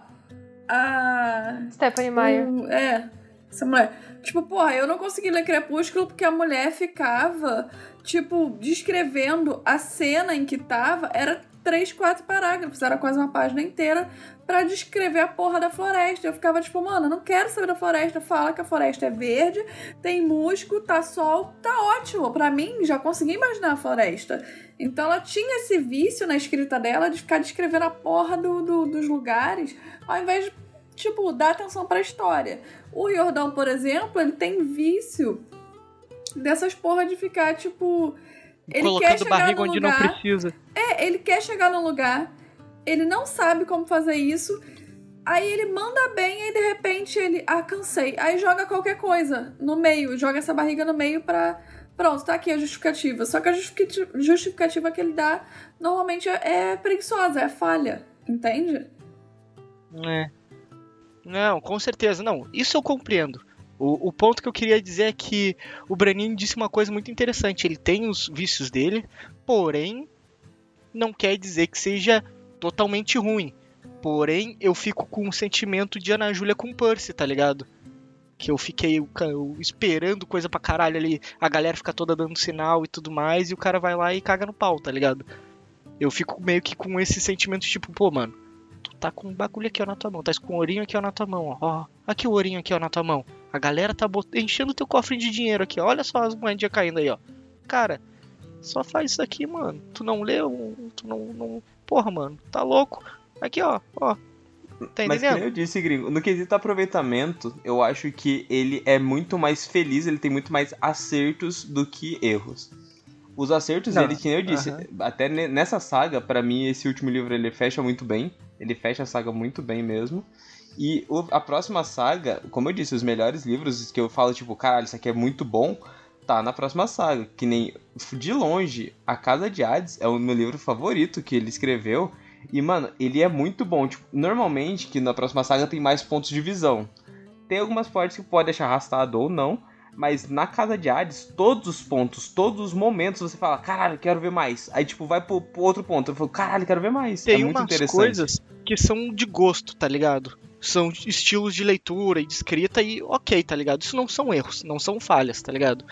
A. a Stephanie Meyer. o- é, essa mulher. Tipo, porra, eu não consegui ler Crepúsculo porque a mulher ficava, tipo, descrevendo a cena em que tava. Era três, quatro parágrafos, era quase uma página inteira pra descrever a porra da floresta. Eu ficava tipo, mano, não quero saber da floresta. Fala que a floresta é verde, tem musgo, tá sol, tá ótimo. Pra mim, já consegui imaginar a floresta. Então ela tinha esse vício na escrita dela de ficar descrevendo a porra do, do- dos lugares, ao invés de, tipo, dar atenção pra história. O Jordão, por exemplo, ele tem vício dessas porra de ficar, tipo. Ele quer Colocando chegar barriga no onde lugar, não precisa. É, ele quer chegar num lugar, ele não sabe como fazer isso. Aí ele manda bem, aí de repente ele, ah, cansei. Aí joga qualquer coisa no meio, joga essa barriga no meio pra. Pronto, tá aqui a justificativa. Só que a justificativa, justificativa que ele dá normalmente é, é preguiçosa, é falha. Entende? É. Não, com certeza, não. Isso eu compreendo. O, o ponto que eu queria dizer é que o Brenin disse uma coisa muito interessante. Ele tem os vícios dele, porém, não quer dizer que seja totalmente ruim. Porém, eu fico com um sentimento de Ana Júlia com Percy, tá ligado? Que eu fiquei ca- eu esperando coisa pra caralho ali, a galera fica toda dando sinal e tudo mais, e o cara vai lá e caga no pau, tá ligado? Eu fico meio que com esse sentimento tipo, pô, mano, tu tá com um bagulho aqui ó na tua mão, tá com o ourinho aqui ó na tua mão, ó. ó. Aqui o ourinho aqui ó na tua mão. A galera tá bot... enchendo teu cofre de dinheiro aqui, ó. Olha só as moedinhas caindo aí, ó. Cara, só faz isso aqui, mano. Tu não leu, tu não, não... Porra, mano, tá louco. Aqui, ó, ó. Tá Mas nem eu disse, gringo, no quesito aproveitamento, eu acho que ele é muito mais feliz, ele tem muito mais acertos do que erros. Os acertos dele, que nem eu disse, até ne- nessa saga, pra mim, esse último livro ele fecha muito bem. Ele fecha a saga muito bem mesmo. E o- a próxima saga, como eu disse, os melhores livros que eu falo, tipo, caralho, isso aqui é muito bom, tá na próxima saga. Que nem de longe, A Casa de Hades é o meu livro favorito que ele escreveu. E, mano, ele é muito bom. Tipo, normalmente, que na próxima saga tem mais pontos de visão. Tem algumas partes que pode deixar arrastado ou não. Mas na Casa de Hades, todos os pontos, todos os momentos, você fala, caralho, quero ver mais. Aí, tipo, vai pro, pro outro ponto. Eu falo, caralho, quero ver mais. Tem é muito umas interessante. coisas que são de gosto, tá ligado? São estilos de leitura e de escrita e ok, tá ligado? Isso não são erros, não são falhas, tá ligado?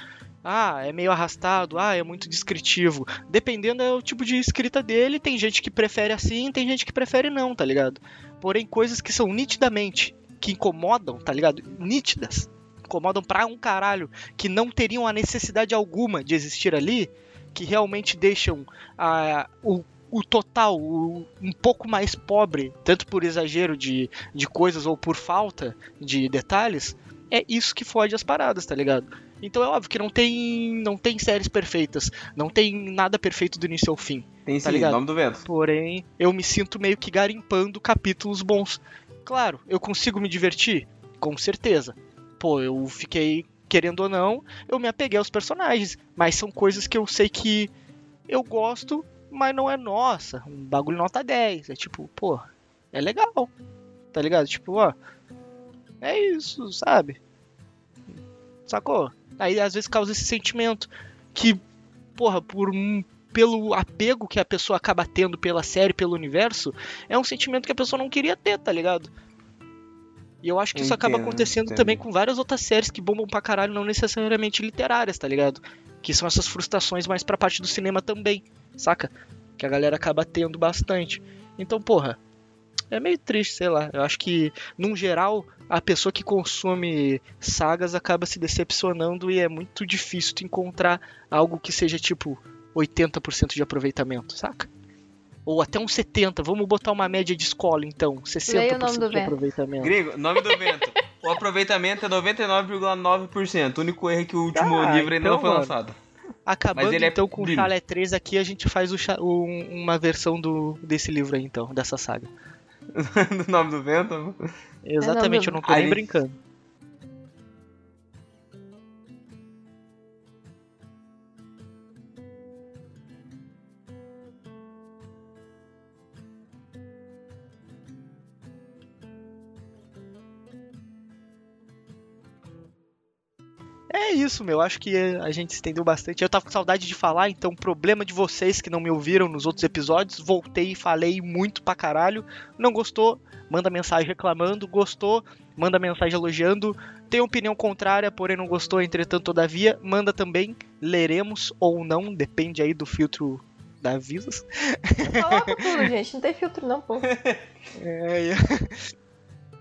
Ah, é meio arrastado, ah, é muito descritivo. Dependendo do tipo de escrita dele, tem gente que prefere assim, tem gente que prefere não, tá ligado? Porém, coisas que são nitidamente, que incomodam, tá ligado? Nítidas, incomodam pra um caralho, que não teriam a necessidade alguma de existir ali, que realmente deixam ah, o, o total o- um pouco mais pobre, tanto por exagero de, de coisas ou por falta de detalhes, é isso que fode as paradas, tá ligado? Então é óbvio que não tem, não tem séries perfeitas, não tem nada perfeito do início ao fim. Tem Tá sim, ligado? Nome do Vento. Porém, eu me sinto meio que garimpando capítulos bons. Claro, eu consigo me divertir? Com certeza. Pô, eu fiquei, querendo ou não, eu me apeguei aos personagens. Mas são coisas que eu sei que eu gosto, mas não é nossa. Um bagulho nota 10. É tipo, pô, é legal. Tá ligado? Tipo, ó. É isso, sabe? Sacou? Aí às vezes causa esse sentimento que, porra, por um pelo apego que a pessoa acaba tendo pela série, pelo universo, é um sentimento que a pessoa não queria ter, tá ligado? E eu acho que isso acaba acontecendo entendo. também com várias outras séries que bombam pra caralho, não necessariamente literárias, tá ligado? Que são essas frustrações mais pra parte do cinema também, saca? Que a galera acaba tendo bastante. Então, porra, é meio triste, sei lá. Eu acho que, num geral, a pessoa que consome sagas acaba se decepcionando e é muito difícil tu encontrar algo que seja tipo 80% de aproveitamento, saca? Ou até uns 70, vamos botar uma média de escola então, 60% Leia o nome do de vento. aproveitamento. Gringo, Nome do Vento. o aproveitamento é 99,9%. O único erro é que o último Ah, livro ainda então, não foi mano. lançado. Acabando é então com o. Chalé 3 aqui, a gente faz o um- uma versão do, desse livro aí então, dessa saga. do Nome do Vento. Exatamente, eu não tô Aí- nem brincando. É isso, meu. Acho que a gente se estendeu bastante. Eu tava com saudade de falar, então, problema de vocês que não me ouviram nos outros episódios. Voltei e falei muito pra caralho. Não gostou? Manda mensagem reclamando. Gostou? Manda mensagem elogiando. Tem opinião contrária, porém não gostou, entretanto, todavia. Manda também. Leremos ou não, depende aí do filtro da Visas. Coloca tudo, gente. Não tem filtro, não, pô. É,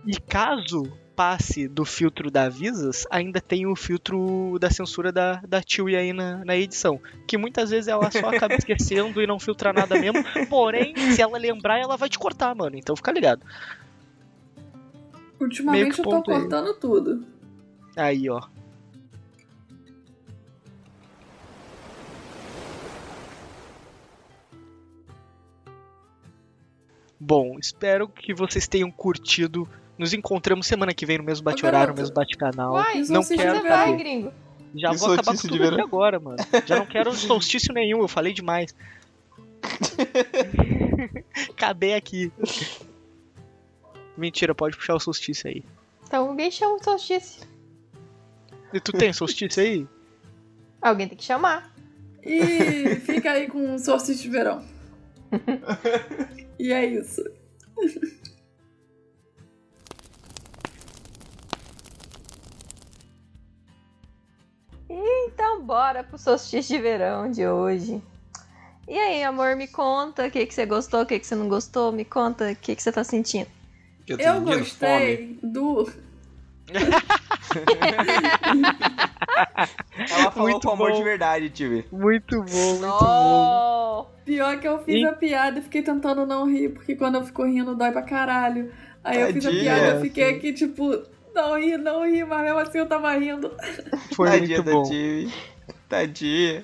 E caso passe do filtro da Visas, ainda tem o filtro da censura da, da Chewie aí na, na edição. Que muitas vezes ela só acaba esquecendo e não filtra nada mesmo. Porém, se ela lembrar, ela vai te cortar, mano. Então fica ligado. Ultimamente eu tô ponto aí. cortando tudo. Aí, ó. Bom, espero que vocês tenham curtido. Nos encontramos semana que vem no mesmo bate-horário, no mesmo bate-canal. Não você quero vai, saber. gringo. Já E vou acabar com tudo aqui verão? agora, mano. Já não quero solstício nenhum, eu falei demais. Acabei aqui. Mentira, pode puxar o solstício aí. Então alguém chama o solstício. E tu tem solstício aí? Alguém tem que chamar. E fica aí com o solstício de verão. e é isso. Então bora pro solstício de verão de hoje. E aí, amor, me conta o que, que você gostou, o que, que você não gostou. Me conta o que, que você tá sentindo. Eu, Eu gostei do. Ela falou Muito com amor bom. de verdade, Tive. Muito bom, muito bom. Oh, Pior que eu fiz E- a piada e fiquei tentando não rir, porque quando eu fico rindo dói pra caralho. Aí eu fiz a Tadinha. piada e fiquei aqui, tipo, não ri, não ri, mas mesmo assim eu tava rindo. Foi Tadinha muito da bom. Tive. Tadinha.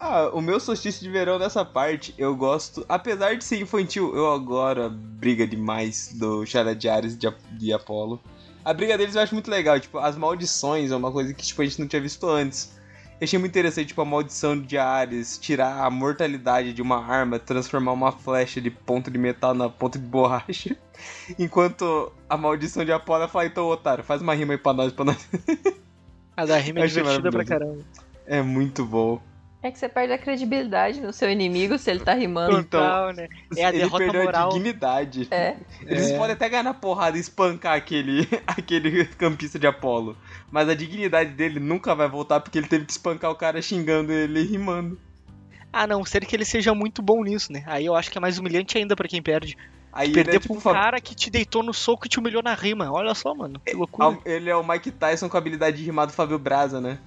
Ah, o meu solstício de verão nessa parte, eu gosto. Apesar de ser infantil, eu agora briga demais do Shara de Ares de, de Apolo. A briga deles eu acho muito legal, tipo, as maldições é uma coisa que tipo, a gente não tinha visto antes. Eu achei muito interessante, tipo, a maldição de Ares, tirar a mortalidade de uma arma, transformar uma flecha de ponto de metal na ponta de borracha. Enquanto a maldição de Apolo fala, então, otário, faz uma rima aí pra nós, pra nós. A da rima é divertida pra caramba. É muito bom. É que você perde a credibilidade no seu inimigo se ele tá rimando. Então, Total, né? É a Ele derrota perdeu moral. a dignidade. É. Eles É. podem até ganhar na porrada e espancar aquele, aquele campista de Apolo. Mas a dignidade dele nunca vai voltar porque ele teve que espancar o cara xingando ele e rimando. A não ser que ele seja muito bom nisso, né? Aí eu acho que é mais humilhante ainda pra quem perde. Aí Perder ele é pra tipo um Fab- cara que te deitou no soco e te humilhou na rima. Olha só, mano. Que loucura. Ele é o Mike Tyson com a habilidade de rimar do Fábio Braza, né?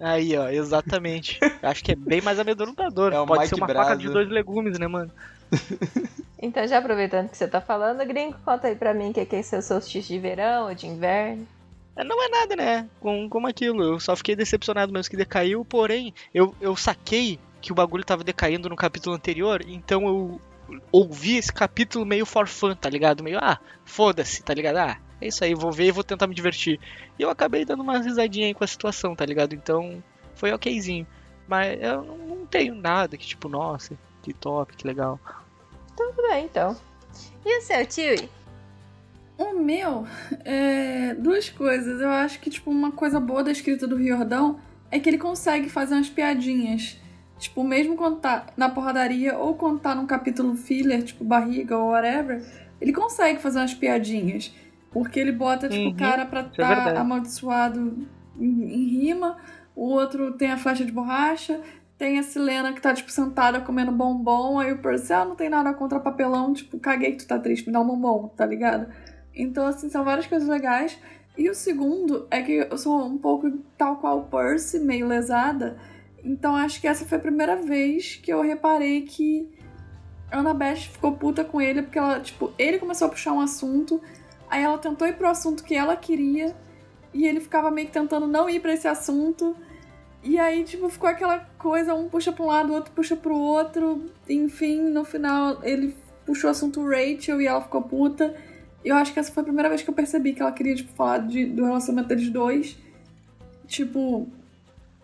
Aí, ó, exatamente. Acho que é bem mais amedrontador. É o Pode Mike ser uma Braza. faca de dois legumes, né, mano? Então, já aproveitando que você tá falando, gringo, conta aí pra mim o que que é seu solstício de verão ou de inverno. É, Não é nada, né? Com, como aquilo. Eu só fiquei decepcionado mesmo que decaiu. Porém, eu, eu saquei que o bagulho tava decaindo no capítulo anterior. Então eu ouvi esse capítulo meio for fun, tá ligado? Meio, ah, foda-se, tá ligado? Ah, é isso aí, vou ver e vou tentar me divertir. E eu acabei dando uma risadinha aí com a situação, tá ligado? Então foi okzinho. Mas eu não, tenho nada que tipo, nossa, que top, que legal. Tudo bem, então. E o seu, tio? O meu, é, duas coisas. Eu acho que, tipo, uma coisa boa da escrita do Riordão é que ele consegue fazer umas piadinhas. Tipo, mesmo quando tá na porradaria ou quando tá num capítulo filler, tipo barriga ou whatever, ele consegue fazer umas piadinhas. Porque ele bota, tipo, Uhum, o cara pra é estar verdade. amaldiçoado em, em rima, o outro tem a flecha de borracha, tem a Silena que tá, tipo, sentada comendo bombom, aí o Percy, ah, não tem nada contra papelão, tipo, caguei que tu tá triste, me dá um bombom, tá ligado? Então, assim, são várias coisas legais. E o segundo é que eu sou um pouco tal qual o Percy, meio lesada. Então acho que essa foi a primeira vez que eu reparei que a Annabeth ficou puta com ele, porque ela, tipo, ele começou a puxar um assunto, aí ela tentou ir pro assunto que ela queria, e ele ficava meio que tentando não ir pra esse assunto. E aí, tipo, ficou aquela coisa, um puxa pra um lado, o outro puxa pro outro. Enfim, no final ele puxou o assunto Rachel e ela ficou puta. E eu acho que essa foi a primeira vez que eu percebi que ela queria, tipo, falar de- do relacionamento deles dois. Tipo.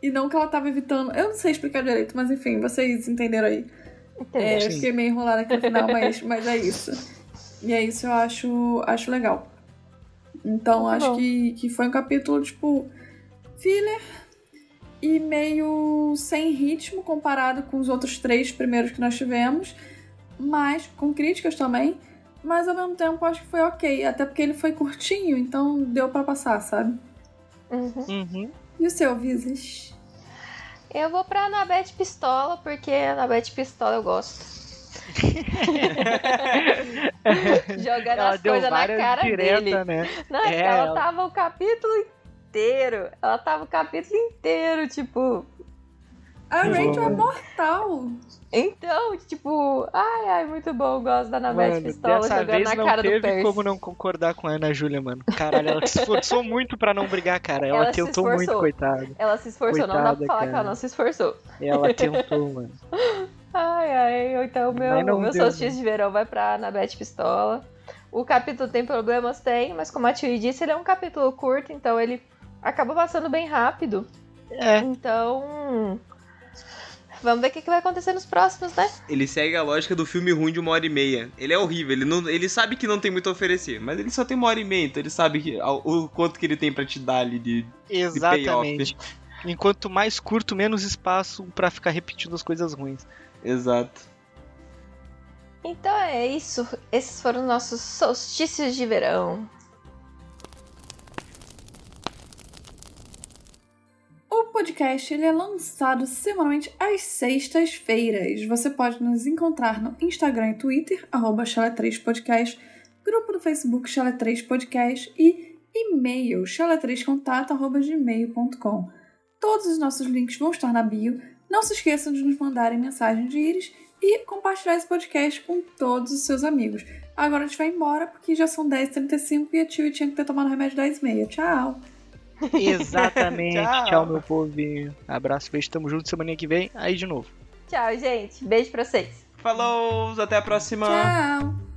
E não que ela tava evitando. Eu não sei explicar direito, mas enfim, vocês entenderam aí. É, eu fiquei meio enrolada aqui no final, mas, mas é isso. E é isso eu acho, acho legal. Então Muito acho bom. que, que foi um capítulo, tipo, filler e meio sem ritmo comparado com os outros três primeiros que nós tivemos, mas com críticas também. Mas ao mesmo tempo acho que foi ok, até porque ele foi curtinho, então deu pra passar, sabe? Uhum. Uhum. E o seu, Vises? Eu vou pra Anabete Pistola, porque Anabete Pistola eu gosto. Jogando Ela as coisas na cara direta, dele. né? Não, É, ela, ela- tava o capítulo inteiro. Ela tava o capítulo inteiro, tipo. A. Rachel é mortal. Então, tipo, ai, ai, muito bom. eu Gosto da Mano, Pistola dessa jogando vez na não cara do teve Percy. como não concordar com a Ana Júlia, mano. Caralho, ela se esforçou muito pra não brigar, cara. Ela, Ela se tentou muito, coitada. Ela se esforçou, não dá pra Coitada, falar que cara. ela não se esforçou. Ela tentou, mano. Ai, ai, então meu, não meu deu, solstício de verão vai pra Anabete Pistola. O capítulo tem problemas? Tem, mas como a Tio disse, ele é um capítulo curto, então ele acaba passando bem rápido. É, Então. Vamos ver o que, que vai acontecer nos próximos, né? Ele segue a lógica do filme ruim de uma hora e meia. Ele é horrível, ele, não, ele sabe que não tem muito a oferecer, mas ele só tem uma hora e meia, então ele sabe que, o, o quanto que ele tem pra te dar ali de. exatamente. Enquanto mais curto, menos espaço pra ficar repetindo as coisas ruins. Exato. Então é isso. Esses foram os nossos solstícios de verão. O podcast ele é lançado semanalmente às sextas-feiras. Você pode nos encontrar no Instagram e Twitter, arroba Chala3podcast, grupo do Facebook Chala3podcast e e-mail chala3contato.gmail.com. Todos os nossos links vão estar na bio. Não se esqueçam de nos mandarem mensagem de íris e compartilhar esse podcast com todos os seus amigos. Agora a gente vai embora porque já são 10h35 e a tio tinha que ter tomado remédio 10h30. Tchau! Exatamente. Tchau. Tchau, meu povinho. Abraço, beijo, tamo junto semana que vem. Aí de novo. Tchau, gente. Beijo pra vocês. Falou, até a próxima! Tchau!